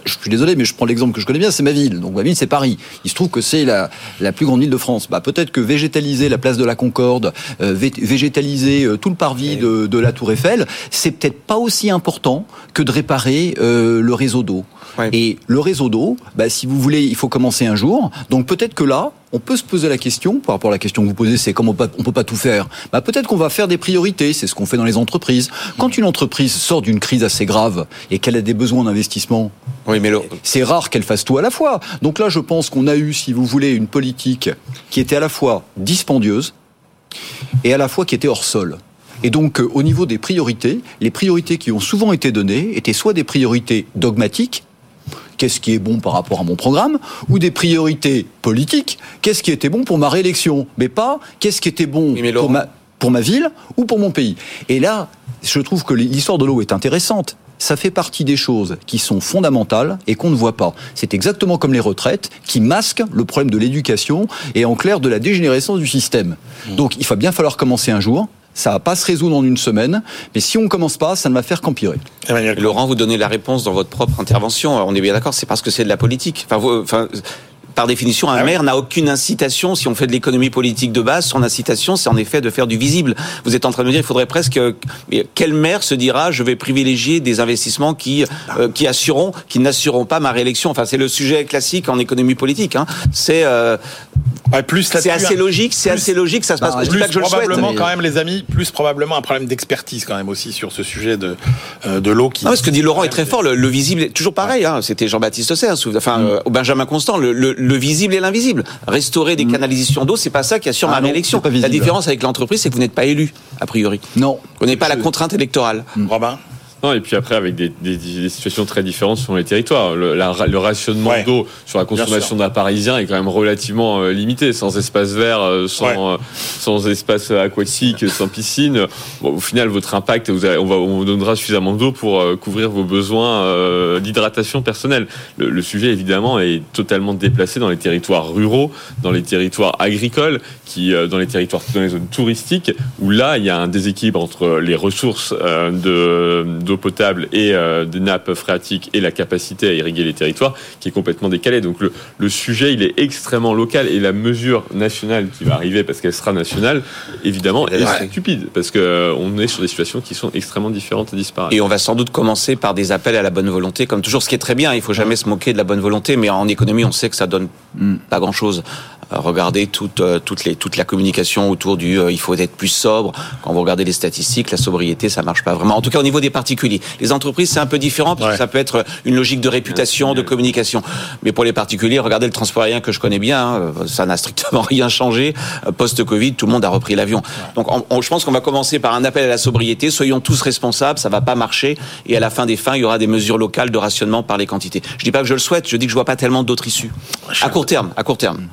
je suis désolé, mais je prends l'exemple que je connais bien, c'est ma ville. Donc ma ville, c'est Paris. Il se trouve que c'est la, la plus grande ville de France. Bah peut-être que végétaliser la place de la Concorde, euh, végétaliser tout le parvis eh de, de la Tour Eiffel, c'est peut-être pas aussi important que de réparer euh, le réseau d'eau. Et le réseau d'eau, bah, si vous voulez, il faut commencer un jour. Donc peut-être que là, on peut se poser la question, par rapport à la question que vous posez, c'est comment on ne peut pas tout faire. Bah, peut-être qu'on va faire des priorités, c'est ce qu'on fait dans les entreprises. Quand une entreprise sort d'une crise assez grave et qu'elle a des besoins d'investissement, oui, mais c'est rare qu'elle fasse tout à la fois. Donc là, je pense qu'on a eu, si vous voulez, une politique qui était à la fois dispendieuse et à la fois qui était hors sol. Et donc, euh, au niveau des priorités, les priorités qui ont souvent été données étaient soit des priorités dogmatiques, qu'est-ce qui est bon par rapport à mon programme, ou des priorités politiques, qu'est-ce qui était bon pour ma réélection, mais pas qu'est-ce qui était bon pour, ma, pour ma ville ou pour mon pays. Et là, je trouve que l'histoire de l'eau est intéressante. Ça fait partie des choses qui sont fondamentales et qu'on ne voit pas. C'est exactement comme les retraites qui masquent le problème de l'éducation et en clair de la dégénérescence du système. Mmh. Donc il va bien falloir commencer un jour ça va pas se résoudre en une semaine, mais si on commence pas, ça ne va faire qu'empirer. Laurent, vous donnez la réponse dans votre propre intervention. On est bien d'accord, c'est parce que c'est de la politique. Enfin, vous, enfin par définition, un ah maire n'a aucune incitation. Si on fait de l'économie politique de base, son incitation, c'est en effet de faire du visible. Vous êtes en train de me dire, il faudrait presque quel maire se dira, je vais privilégier des investissements qui euh, qui assureront, qui n'assureront pas ma réélection. Enfin, c'est le sujet classique en économie politique. Hein. C'est euh, plus c'est assez logique, c'est assez logique, ça se passe. Bah, plus que je probablement le quand même les amis, plus probablement un problème d'expertise quand même aussi sur ce sujet de euh, de l'eau qui. Non, ce que dit Laurent est très fort. Le, visible, toujours pareil. Hein, C'était Jean-Baptiste Serre, enfin mm. Benjamin Constant. le, le le visible et l'invisible. Restaurer des mm. canalisations d'eau, c'est pas ça qui assure ah ma réélection. La différence avec l'entreprise, c'est que vous n'êtes pas élu, a priori. Non. Vous n'avez pas la contrainte électorale. Robin et puis après, avec des, des, des, situations très différentes selon les territoires. Le, le rationnement d'eau sur la consommation d'un Parisien est quand même relativement euh, limité. Sans espace vert, euh, sans, euh, sans espace aquatique, sans piscine, au final, votre impact, vous on, va, on vous donnera suffisamment d'eau pour couvrir vos besoins d'hydratation personnelle. Le, le, sujet, évidemment, est totalement déplacé dans les territoires ruraux, dans les territoires agricoles, qui, dans les territoires, dans les zones touristiques, où là, il y a un déséquilibre entre les ressources de, de potable et euh, des nappes phréatiques et la capacité à irriguer les territoires qui est complètement décalée. Donc le, le sujet, il est extrêmement local et la mesure nationale qui va arriver parce qu'elle sera nationale, évidemment, est stupide parce que euh, est sur des situations qui sont extrêmement différentes et disparates. Et on va sans doute commencer par des appels à la bonne volonté, comme toujours, ce qui est très bien. Il faut jamais se moquer de la bonne volonté, mais en économie, on sait que ça donne pas grand chose. Euh, regardez toute, toute, les, toute la communication autour du il faut être plus sobre. Quand vous regardez les statistiques, la sobriété, ça marche pas vraiment. En tout cas, au niveau des particuliers les entreprises, c'est un peu différent parce que ça peut être une logique de réputation, de communication. Mais pour les particuliers, regardez le transport aérien que je connais bien, hein, ça n'a strictement rien changé. Post-Covid, tout le monde a repris l'avion. Donc je pense qu'on va commencer par un appel à la sobriété. Soyons tous responsables, ça va pas marcher. Et à la fin des fins, il y aura des mesures locales de rationnement par les quantités. Je dis pas que je le souhaite, je dis que je vois pas tellement d'autres issues. À court terme, à court terme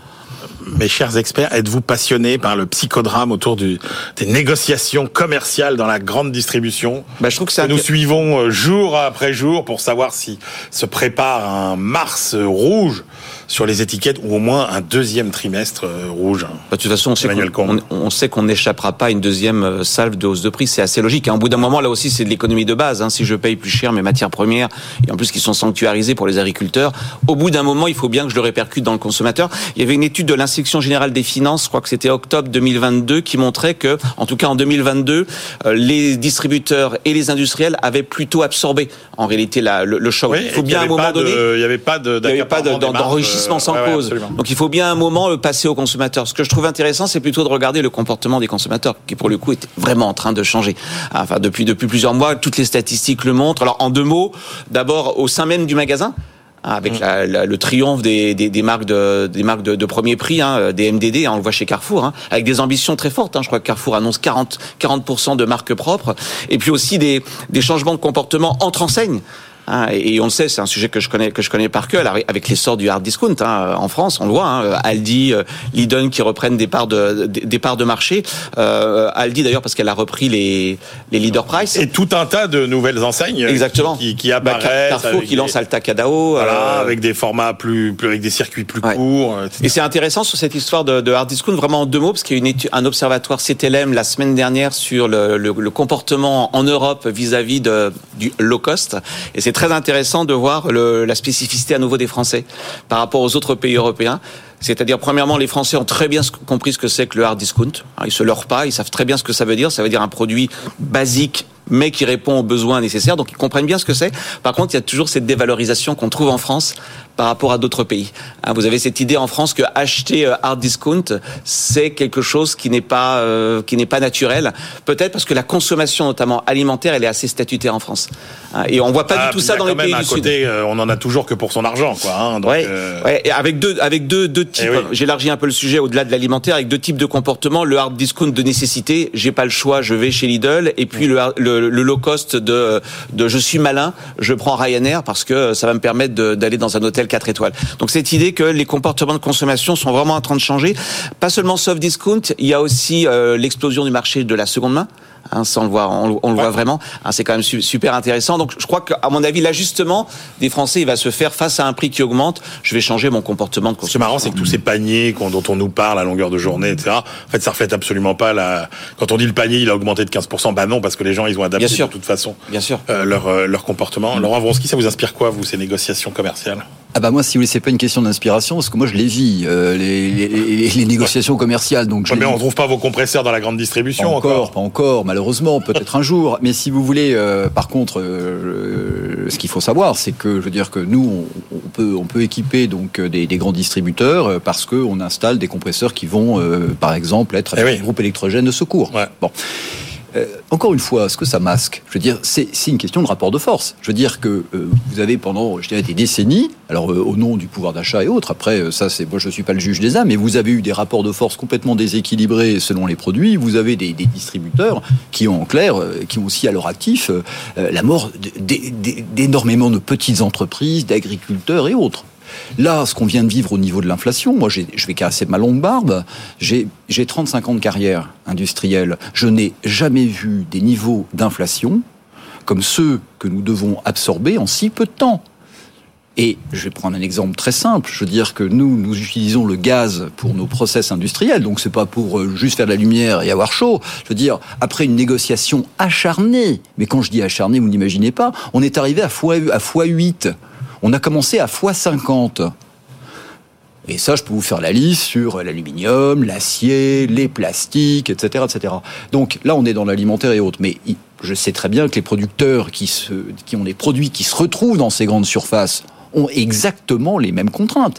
mes chers experts, êtes-vous passionnés par le psychodrame autour du, des négociations commerciales dans la grande distribution? Bah, je trouve que, ça nous suivons euh, jour après jour pour savoir si se prépare un Mars rouge sur les étiquettes ou au moins un deuxième trimestre euh, rouge. Bah, de toute façon, on sait qu'on on, sait qu'on n'échappera pas à une deuxième euh, salve de hausse de prix. C'est assez logique. Hein. Au bout d'un moment, là aussi, c'est de l'économie de base. Hein. Si je paye plus cher mes matières premières et en plus qui sont sanctuarisées pour les agriculteurs, au bout d'un moment, il faut bien que je le répercute dans le consommateur. Il y avait une étude de l'inspection générale des finances, je crois que c'était octobre 2022, qui montrait que, en tout cas en 2022, euh, les distributeurs et les industriels avaient plutôt absorbé en réalité la, le, choc. il faut bien à un moment donné, il n'y avait pas sans cause. Donc il faut bien un moment passer aux consommateurs. Ce que je trouve intéressant, c'est plutôt de regarder le comportement des consommateurs, qui pour le coup est vraiment en train de changer. Enfin depuis depuis plusieurs mois, toutes les statistiques le montrent. Alors en deux mots, d'abord au sein même du magasin, Hein, avec mm. la, le triomphe des, des, des, marques de des marques de, de premier prix, hein, des MDD, hein, on le voit chez Carrefour, hein, avec des ambitions très fortes. Hein, je crois que Carrefour annonce 40 40 de marques propres, et puis aussi des, des changements de comportement entre enseignes. Hein, et on le sait, c'est un sujet que je connais que je connais par cœur avec l'essor du hard discount hein, en France, on le voit. Hein, Aldi, euh, Lidl qui reprennent des parts de des parts de marché. Euh, Aldi d'ailleurs parce qu'elle a repris les les leader price. Et tout un tas de nouvelles enseignes. Exactement. Qui, qui bah, apparaissent. Carrefour qui lance Alta Cadao. Voilà, euh, avec des formats plus, plus avec des circuits plus courts. Et c'est intéressant sur cette histoire de, de hard discount vraiment en deux mots parce qu'il y a une un observatoire CTLM la semaine dernière sur le, le, le comportement en Europe vis-à-vis de du low cost et c'est très intéressant de voir la spécificité à nouveau des Français par rapport aux autres pays européens. C'est-à-dire, premièrement, les Français ont très bien compris ce que c'est que le hard discount. Ils se leurrent pas, ils savent très bien ce que ça veut dire. Ça veut dire un produit basique mais qui répond aux besoins nécessaires. Donc ils comprennent bien ce que c'est. Par contre, il y a toujours cette dévalorisation qu'on trouve en France par rapport à d'autres pays. Hein, vous avez cette idée en France que acheter euh, hard discount, c'est quelque chose qui n'est pas euh, qui n'est pas naturel. Peut-être parce que la consommation, notamment alimentaire, elle est assez statutaire en France. Hein, et on voit pas du ah, tout ça dans les pays du côté, Sud. Euh, on en a toujours que pour son argent, quoi. Hein, donc, ouais, ouais, et avec deux avec deux deux types. Eh J'élargis un peu le sujet au-delà de l'alimentaire avec deux types de comportements. Le hard discount de nécessité, j'ai pas le choix, je vais chez Lidl, et puis le, le le, low cost de, je suis malin, je prends Ryanair parce que ça va me permettre d'aller dans un hôtel 4 étoiles. Donc cette idée que les comportements de consommation sont vraiment en train de changer, pas seulement soft discount, il y a aussi euh, l'explosion du marché de la seconde main. Hein, ça on le voit, on, le voit vraiment. Hein, c'est quand même super intéressant. Donc je crois qu'à mon avis, l'ajustement des Français, il va se faire face à un prix qui augmente. Je vais changer mon comportement de. Ce qui est marrant, c'est que tous ces paniers dont on nous parle à longueur de journée, etc. En fait, ça reflète absolument pas la. Quand on dit le panier, il a augmenté de 15%, bah non, parce que les gens, ils ont adapté de toute façon. Bien sûr. Euh, leur euh, leur comportement. Laurent Vronsky, ça vous inspire quoi, vous, ces négociations commerciales? Ah bah moi, si vous voulez, c'est pas une question d'inspiration, parce que moi je les vis, euh, les, les, les, négociations commerciales. Donc je mais on trouve pas vos compresseurs dans la grande distribution pas encore, Pas encore, malheureusement, peut-être un jour. Mais si vous voulez, euh, par contre, euh, ce qu'il faut savoir, c'est que je veux dire que nous, on, on, peut, on peut équiper donc des, des grands distributeurs parce qu'on installe des compresseurs qui vont, par exemple, être eh oui. groupe électrogène de secours. Ouais. Bon. Euh, encore une fois, ce que ça masque, je veux dire, c'est une question de rapport de force. Je veux dire que euh, vous avez pendant, des décennies, alors euh, au nom du pouvoir d'achat et autres, après, ça, c'est moi, je suis pas le juge des âmes, mais vous avez eu des rapports de force complètement déséquilibrés selon les produits. Vous avez des, des distributeurs qui ont en clair, qui ont aussi à leur actif la mort d'énormément de petites entreprises, d'agriculteurs et autres. Là, ce qu'on vient de vivre au niveau de l'inflation, moi, je vais casser ma longue barbe. J'ai 35 ans de carrière industrielle. Je n'ai jamais vu des niveaux d'inflation comme ceux que nous devons absorber en si peu de temps. Et je vais prendre un exemple très simple. Je veux dire que nous, nous utilisons le gaz pour nos process industriels. Donc c'est pas pour euh, juste faire de la lumière et avoir chaud. Je veux dire, après une négociation acharnée, mais quand je dis acharnée, vous n'imaginez pas, on est arrivé à fois, à fois 8 on a commencé à x50. Et ça, je peux vous faire la liste sur l'aluminium, l'acier, les plastiques, etc.. Donc là, on est dans l'alimentaire et autres. Mais je sais très bien que les producteurs qui, ont des produits qui se retrouvent dans ces grandes surfaces ont exactement les mêmes contraintes.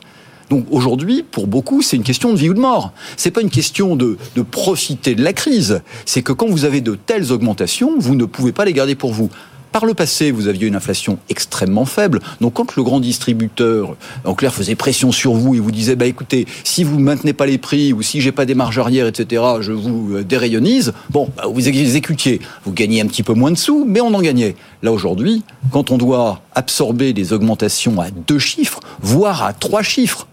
Donc aujourd'hui, pour beaucoup, c'est une question de vie ou de mort. C'est pas une question de profiter de la crise. C'est que quand vous avez de telles augmentations, vous ne pouvez pas les garder pour vous. Par le passé, vous aviez une inflation extrêmement faible. Donc, quand le grand distributeur, en clair, faisait pression sur vous et vous disait, bah écoutez, si vous maintenez pas les prix ou si j'ai pas des marges arrière, etc., je vous euh, dérayonnise. Bon, bah, vous exécutiez, vous gagnez un petit peu moins de sous, mais on en gagnait. Là aujourd'hui, quand on doit absorber des augmentations à deux chiffres, voire à trois chiffres,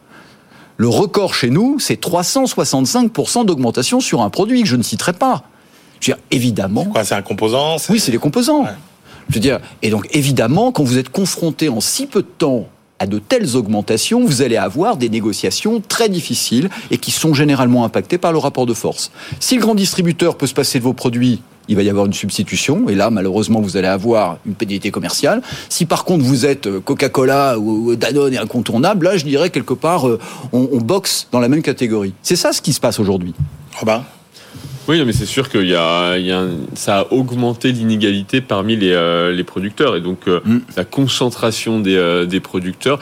le record chez nous, c'est 365% d'augmentation sur un produit que je ne citerai pas. Je veux dire, évidemment. C'est quoi, c'est un composant? Oui, c'est les composants. Ouais. Je veux dire, et donc évidemment, quand vous êtes confronté en si peu de temps à de telles augmentations, vous allez avoir des négociations très difficiles et qui sont généralement impactées par le rapport de force. Si le grand distributeur peut se passer de vos produits il va y avoir une substitution, et là, malheureusement, vous allez avoir une pénalité commerciale. Si par contre vous êtes euh, Coca-Cola ou Danone et incontournable, là, je dirais quelque part, euh, on, on boxe dans la même catégorie. C'est ça ce qui se passe aujourd'hui. Robin? Oui, mais c'est sûr qu'il y a, il y a ça a augmenté l'inégalité parmi les, euh, les producteurs et donc euh, mm. la concentration des, euh, des producteurs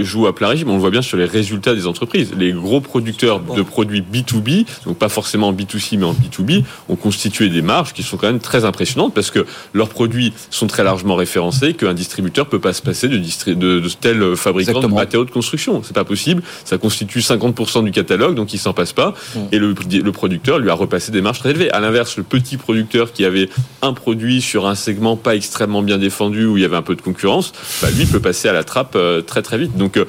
joue à plein régime. On le voit bien sur les résultats des entreprises. Les gros producteurs de produits B2B, donc pas forcément en B2C mais en B2B, ont constitué des marges qui sont quand même très impressionnantes parce que leurs produits sont très largement référencés, qu'un distributeur peut pas se passer de, de, de tel fabricant de matériaux de construction. C'est pas possible. Ça constitue 50% du catalogue, donc il s'en passe pas. Mm. Et le, le producteur lui a repasser des marges très élevées. À l'inverse, le petit producteur qui avait un produit sur un segment pas extrêmement bien défendu où il y avait un peu de concurrence, bah, lui peut passer à la trappe euh, très très vite. Donc euh,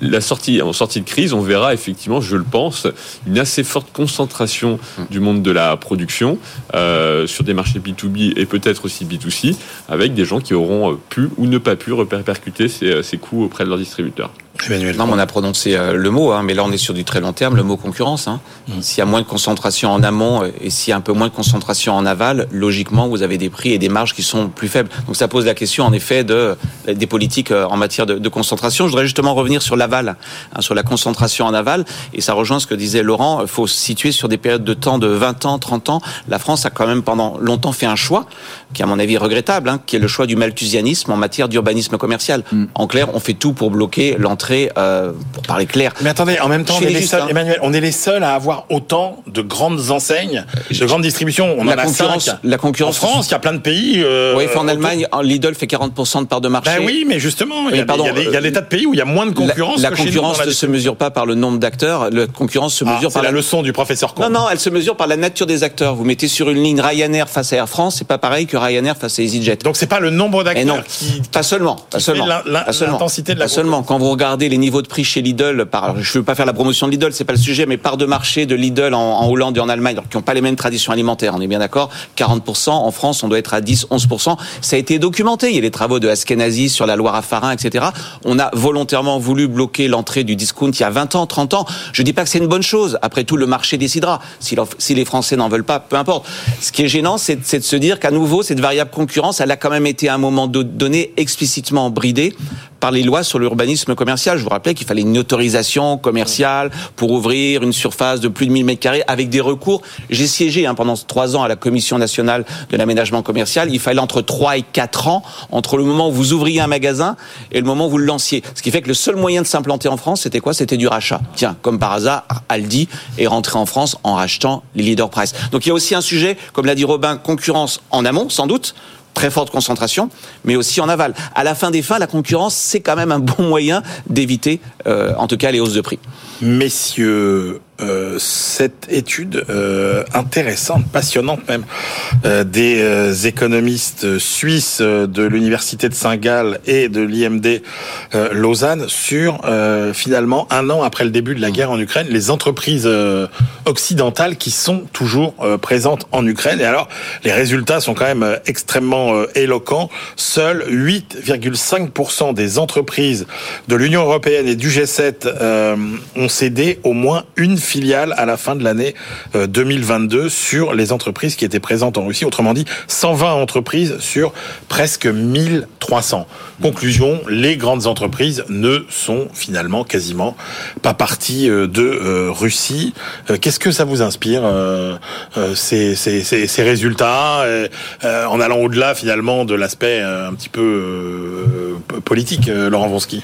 la sortie en sortie de crise, on verra effectivement, je le pense, une assez forte concentration du monde de la production euh, sur des marchés B2B et peut-être aussi B2C, avec des gens qui auront pu ou ne pas pu répercuter ces, ces coûts auprès de leurs distributeurs. Non, on a prononcé euh, le mot, hein, mais là on est sur du très long terme, le mot concurrence. Hein. Mm. S'il y a moins de concentration en amont et s'il y a un peu moins de concentration en aval, logiquement vous avez des prix et des marges qui sont plus faibles. Donc ça pose la question en effet de des politiques euh, en matière de, concentration. Je voudrais justement revenir sur l'aval, hein, sur la concentration en aval, et ça rejoint ce que disait Laurent. Il faut se situer sur des périodes de temps de 20 ans, 30 ans. La France a quand même pendant longtemps fait un choix qui, à mon avis, regrettable, hein, qui est le choix du malthusianisme en matière d'urbanisme commercial. Mm. En clair, on fait tout pour bloquer l'entrée euh, pour parler clair. Mais attendez, en même temps, on est les, seuls, hein. Emmanuel, on est les seuls à avoir autant de grandes enseignes, de grandes distributions. On la en concurrence, a La concurrence. En France, il y a plein de pays. Euh, oui, en Allemagne, Lidl fait 40% de part de marché. Ben oui, mais justement, il y, a, il y a des tas de pays où il y a moins de concurrence. La, concurrence ne se mesure pas par le nombre d'acteurs. La concurrence se ah, mesure par la, leçon du professeur Non, non, elle se mesure par la nature des acteurs. Vous mettez sur une ligne Ryanair face à Air France, c'est pas pareil que Ryanair face à EasyJet. Donc c'est pas le nombre d'acteurs qui, pas seulement, pas seulement, l'intensité de la. Pas seulement. Quand vous regardez les niveaux de prix chez Lidl, par, je ne veux pas faire la promotion de Lidl, c'est pas le sujet, mais part de marché de Lidl en, Hollande et en Allemagne, qui n'ont pas les mêmes traditions alimentaires, on est bien d'accord 40%, en France, on doit être à 10, 11%. Ça a été documenté, il y a les travaux de Askenazi sur la Loire à Farin, etc. On a volontairement voulu bloquer l'entrée du discount il y a 20 ans, 30 ans. Je dis pas que c'est une bonne chose. Après tout, le marché décidera. Si, si les Français n'en veulent pas, peu importe. Ce qui est gênant, c'est de se dire qu'à nouveau, cette variable concurrence, elle a quand même été à un moment donné explicitement bridée par les lois sur l'urbanisme commercial. Je vous rappelais qu'il fallait une autorisation commerciale pour ouvrir une surface de plus de 1000 mètres carrés avec des recours. J'ai siégé hein, pendant trois ans à la Commission nationale de l'aménagement commercial. Il fallait entre 3 et 4 ans entre le moment où vous ouvriez un magasin et le moment où vous le lanciez. Ce qui fait que le seul moyen de s'implanter en France, c'était quoi? C'était du rachat. Tiens, comme par hasard, Aldi est rentré en France en rachetant les leaders price. Donc il y a aussi un sujet, comme l'a dit Robin, concurrence en amont, sans doute, très forte concentration, mais aussi en aval. À la fin des fins, la concurrence, c'est quand même un bon moyen d'éviter, euh, en tout cas, les hausses de prix. Messieurs, euh, cette étude euh, intéressante, passionnante même, euh, des euh, économistes suisses de l'université de Saint-Gall et de l'IMD Lausanne sur finalement un an après le début de la guerre en Ukraine, les entreprises occidentales qui sont toujours présentes en Ukraine. Et alors, les résultats sont quand même extrêmement éloquents. Seuls 8,5% des entreprises de l'Union européenne et du G7 ont cédé au moins une filiale à la fin de l'année 2022 euh, sur les entreprises qui étaient présentes en Russie. Autrement dit, 120 entreprises sur presque 1300. Conclusion, les grandes entreprises ne sont finalement quasiment pas parties euh, de euh, Russie. Qu'est-ce que ça vous inspire, ces, ces résultats, en allant au-delà finalement de l'aspect un petit peu politique, Laurent Vonsky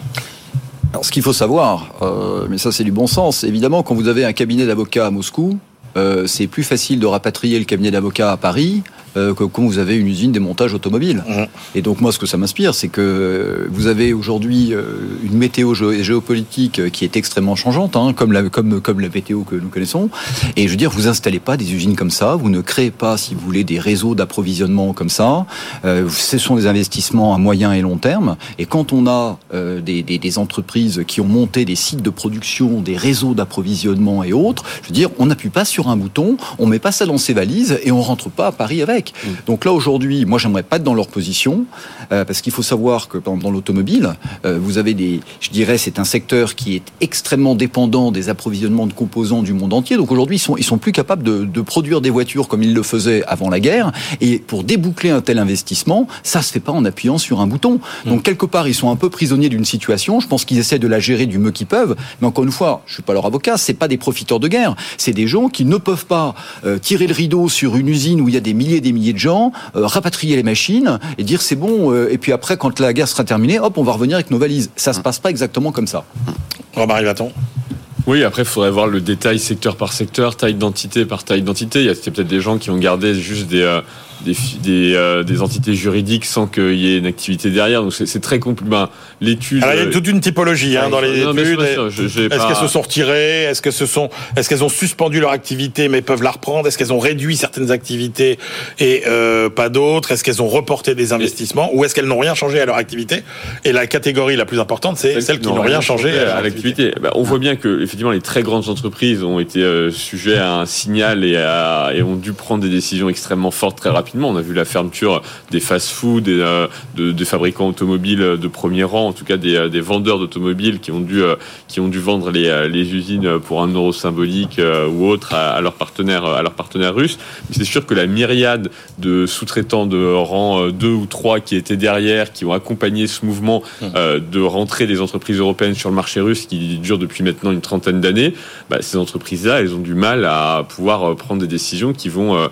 alors, ce qu'il faut savoir, euh, mais ça c'est du bon sens, évidemment, quand vous avez un cabinet d'avocats à Moscou, euh, c'est plus facile de rapatrier le cabinet d'avocats à Paris euh, que quand vous avez une usine des montages automobiles. Mmh. Et donc moi, ce que ça m'inspire, c'est que vous avez aujourd'hui euh, une météo géopolitique qui est extrêmement changeante, hein, comme, la, comme, comme la météo que nous connaissons. Et je veux dire, vous installez pas des usines comme ça, vous ne créez pas, si vous voulez, des réseaux d'approvisionnement comme ça. Euh, ce sont des investissements à moyen et long terme. Et quand on a des, des, des entreprises qui ont monté des sites de production, des réseaux d'approvisionnement et autres, je veux dire, on n'appuie pas sur un bouton, on met pas ça dans ses valises et on rentre pas à Paris avec. Électrique. Mm. Donc là aujourd'hui, moi j'aimerais pas être dans leur position euh, parce qu'il faut savoir que dans l'automobile, euh, vous avez des, je dirais, c'est un secteur qui est extrêmement dépendant des approvisionnements de composants du monde entier. Donc aujourd'hui, ils sont ils sont plus capables de, de produire des voitures comme ils le faisaient avant la guerre. Et pour déboucler un tel investissement, ça se fait pas en appuyant sur un bouton. Donc quelque part, ils sont un peu prisonniers d'une situation. Je pense qu'ils essaient de la gérer du mieux qu'ils peuvent. Mais encore une fois, je suis pas leur avocat. C'est pas des profiteurs de guerre. C'est des gens qui ne peuvent pas euh, tirer le rideau sur une usine où il y a des milliers des milliers de gens, euh, rapatrier les machines et dire c'est bon. Euh, et puis après, quand la guerre sera terminée, hop, on va revenir avec nos valises. Ça se passe pas exactement comme ça. Romain Rivaton. Oui, après, il faudrait voir le détail secteur par secteur, taille d'entité par taille d'entité. Il y a peut-être des gens qui ont gardé juste des, des, des, euh, des, entités juridiques sans qu'il y ait une activité derrière. Donc c'est très compliqué. Ben, l'étude. il y a toute une typologie hein, dans les études. Est-ce qu'elles se sont retirées? Est-ce que ce sont Est-ce qu'elles ont suspendu leur activité mais peuvent la reprendre? Est-ce qu'elles ont réduit certaines activités et euh, pas d'autres? Est-ce qu'elles ont reporté des investissements? Ou est-ce qu'elles n'ont rien changé à leur activité? Et la catégorie la plus importante, c'est celles qui n'ont rien changé à, l'activité. Ben, on voit bien que effectivement les très grandes entreprises ont été euh, sujets à un signal et, à, et ont dû prendre des décisions extrêmement fortes très rapidement on a vu la fermeture des fast-food, des, euh, des, fabricants automobiles de premier rang, en tout cas des, euh, des vendeurs d'automobiles qui ont dû euh, qui ont dû vendre les, les usines pour un euro symbolique ou autre à, leurs partenaires à leurs partenaires russes. Mais c'est sûr que la myriade de sous-traitants de rang 2 ou 3 qui étaient derrière, qui ont accompagné ce mouvement mmh. de rentrer des entreprises européennes sur le marché russe qui dure depuis maintenant une trentaine d'années, bah, ces entreprises-là, elles ont du mal à pouvoir prendre des décisions qui vont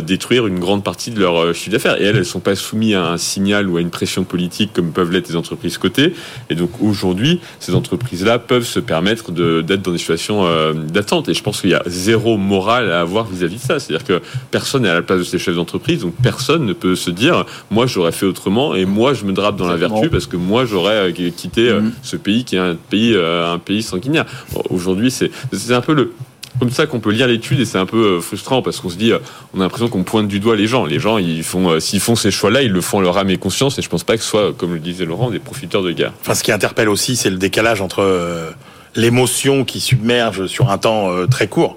détruire une grande partie de leur euh, chiffre d'affaires. Et elles, elles sont pas soumises à un signal ou à une pression politique comme peuvent l'être les entreprises cotées. Et donc aujourd'hui, ces entreprises-là peuvent se permettre d'être dans des situations euh, d'attente. Et je pense qu'il y a zéro morale à avoir vis-à-vis de ça. C'est-à-dire que personne n'est à la place de ces chefs d'entreprise, donc personne ne peut se dire moi j'aurais fait autrement et moi je me drape dans la vertu parce que moi j'aurais euh, quitté mm-hmm. ce pays qui est un pays un pays sanguinaire. Aujourd'hui, c'est un peu le comme ça qu'on peut lire l'étude et c'est un peu euh, frustrant parce qu'on se dit, euh, on a l'impression qu'on pointe du doigt les gens. Les gens, ils font, euh, s'ils font ces choix-là, ils le font leur âme et conscience et je pense pas que ce soit, comme le disait Laurent, des profiteurs de guerre. Enfin, ce qui interpelle aussi, c'est le décalage entre l'émotion qui submerge sur un temps très court,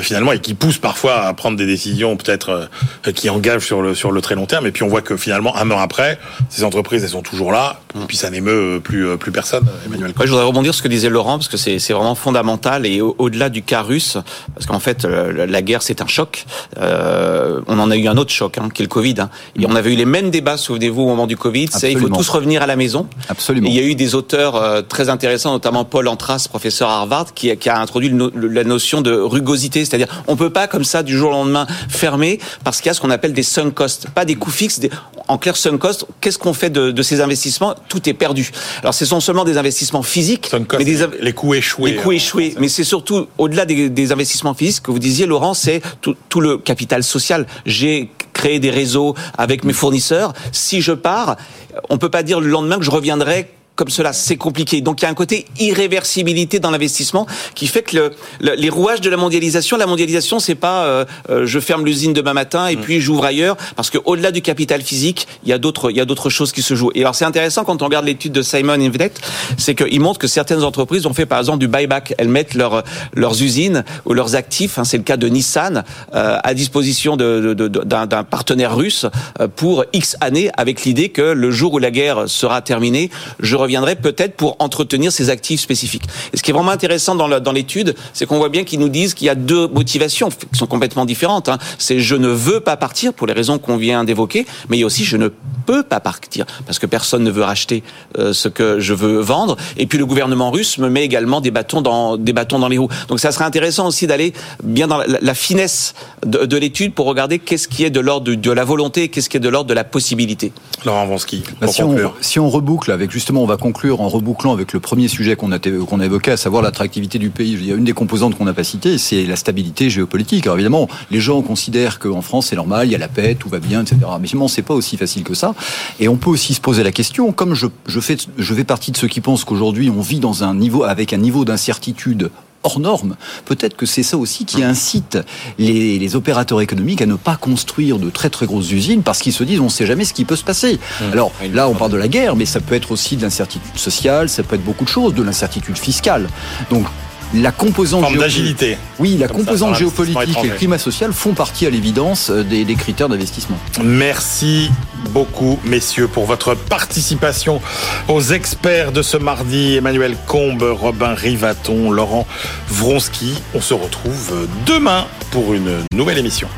finalement, et qui pousse parfois à prendre des décisions peut-être qui engagent sur le sur le très long terme. Et puis on voit que finalement, un an après, ces entreprises, elles sont toujours là. Et puis ça n'émeut plus plus personne. Emmanuel. je voudrais rebondir sur ce que disait Laurent parce que c'est c'est vraiment fondamental et au-delà du cas russe, parce qu'en fait la guerre c'est un choc. on en a eu un autre choc, hein, qui est le Covid. Hein. Et on avait eu les mêmes débats, souvenez-vous, au moment du Covid. C'est il faut tous revenir à la maison. Absolument. il y a eu des auteurs très intéressants, notamment Paul Antras professeur à Harvard, qui, qui a introduit la notion de rugosité, c'est-à-dire on peut pas comme ça du jour au lendemain fermer parce qu'il y a ce qu'on appelle des sunk costs, pas des coûts fixes. en clair, sunk costs, qu'est-ce qu'on fait de, de, ces investissements Tout est perdu. Alors, ce sont seulement des investissements physiques, mais des, les coûts échoués. Les coûts hein, échoués, mais c'est surtout au-delà des, des, investissements physiques que vous disiez, Laurent, c'est tout, tout le capital social. J'ai créé des réseaux avec mes fournisseurs. Si je pars, on peut pas dire le lendemain que je reviendrai comme cela, c'est compliqué. Donc il y a un côté irréversibilité dans l'investissement qui fait que le, les rouages de la mondialisation, la mondialisation, c'est pas euh, euh, je ferme l'usine demain matin et mm. puis j'ouvre ailleurs, parce que au-delà du capital physique, il y a d'autres il y a d'autres choses qui se jouent. Et alors c'est intéressant quand on regarde l'étude de Simon Invenet, c'est qu'il montre que certaines entreprises ont fait par exemple du buyback. Elles mettent leurs leurs usines ou leurs actifs, hein, c'est le cas de Nissan, euh, à disposition d'un de, de, d'un partenaire russe pour X années, avec l'idée que le jour où la guerre sera terminée, je reviendrait peut-être pour entretenir ces actifs spécifiques. Et ce qui est vraiment intéressant dans l'étude, c'est qu'on voit bien qu'ils nous disent qu'il y a deux motivations qui sont complètement différentes. Hein. C'est je ne veux pas partir pour les raisons qu'on vient d'évoquer, mais il y a aussi je ne peux pas partir parce que personne ne veut racheter euh, ce que je veux vendre. Et puis le gouvernement russe me met également des bâtons dans des bâtons dans les roues. Donc ça serait intéressant aussi d'aller bien dans la, finesse de, l'étude pour regarder qu'est-ce qui est de l'ordre de, la volonté et qu'est-ce qui est de l'ordre de la possibilité. Laurent Vansky, bah, si, on, si on reboucle avec justement, on va conclure en rebouclant avec le premier sujet qu'on a, qu'on a évoqué, à savoir l'attractivité du pays. Il y a une des composantes qu'on n'a pas citées, c'est la stabilité géopolitique. Alors évidemment, les gens considèrent qu'en France c'est normal, il y a la paix, tout va bien, etc. Mais finalement, c'est pas aussi facile que ça. Et on peut aussi se poser la question, comme je, je fais, je fais partie de ceux qui pensent qu'aujourd'hui on vit dans un niveau avec un niveau d'incertitude hors norme. Peut-être que c'est ça aussi qui incite les, les, opérateurs économiques à ne pas construire de très très grosses usines parce qu'ils se disent on ne sait jamais ce qui peut se passer. Mmh. Alors là on parle de la guerre, mais ça peut être aussi de l'incertitude sociale, ça peut être beaucoup de choses, de l'incertitude fiscale. Donc la composante d'agilité. Oui, la composante géopolitique et le climat social font partie à l'évidence euh, des, des critères d'investissement. Merci beaucoup, messieurs, pour votre participation aux experts de ce mardi. Emmanuel Combe, Robin Rivaton, Laurent Vronsky. On se retrouve demain pour une nouvelle émission.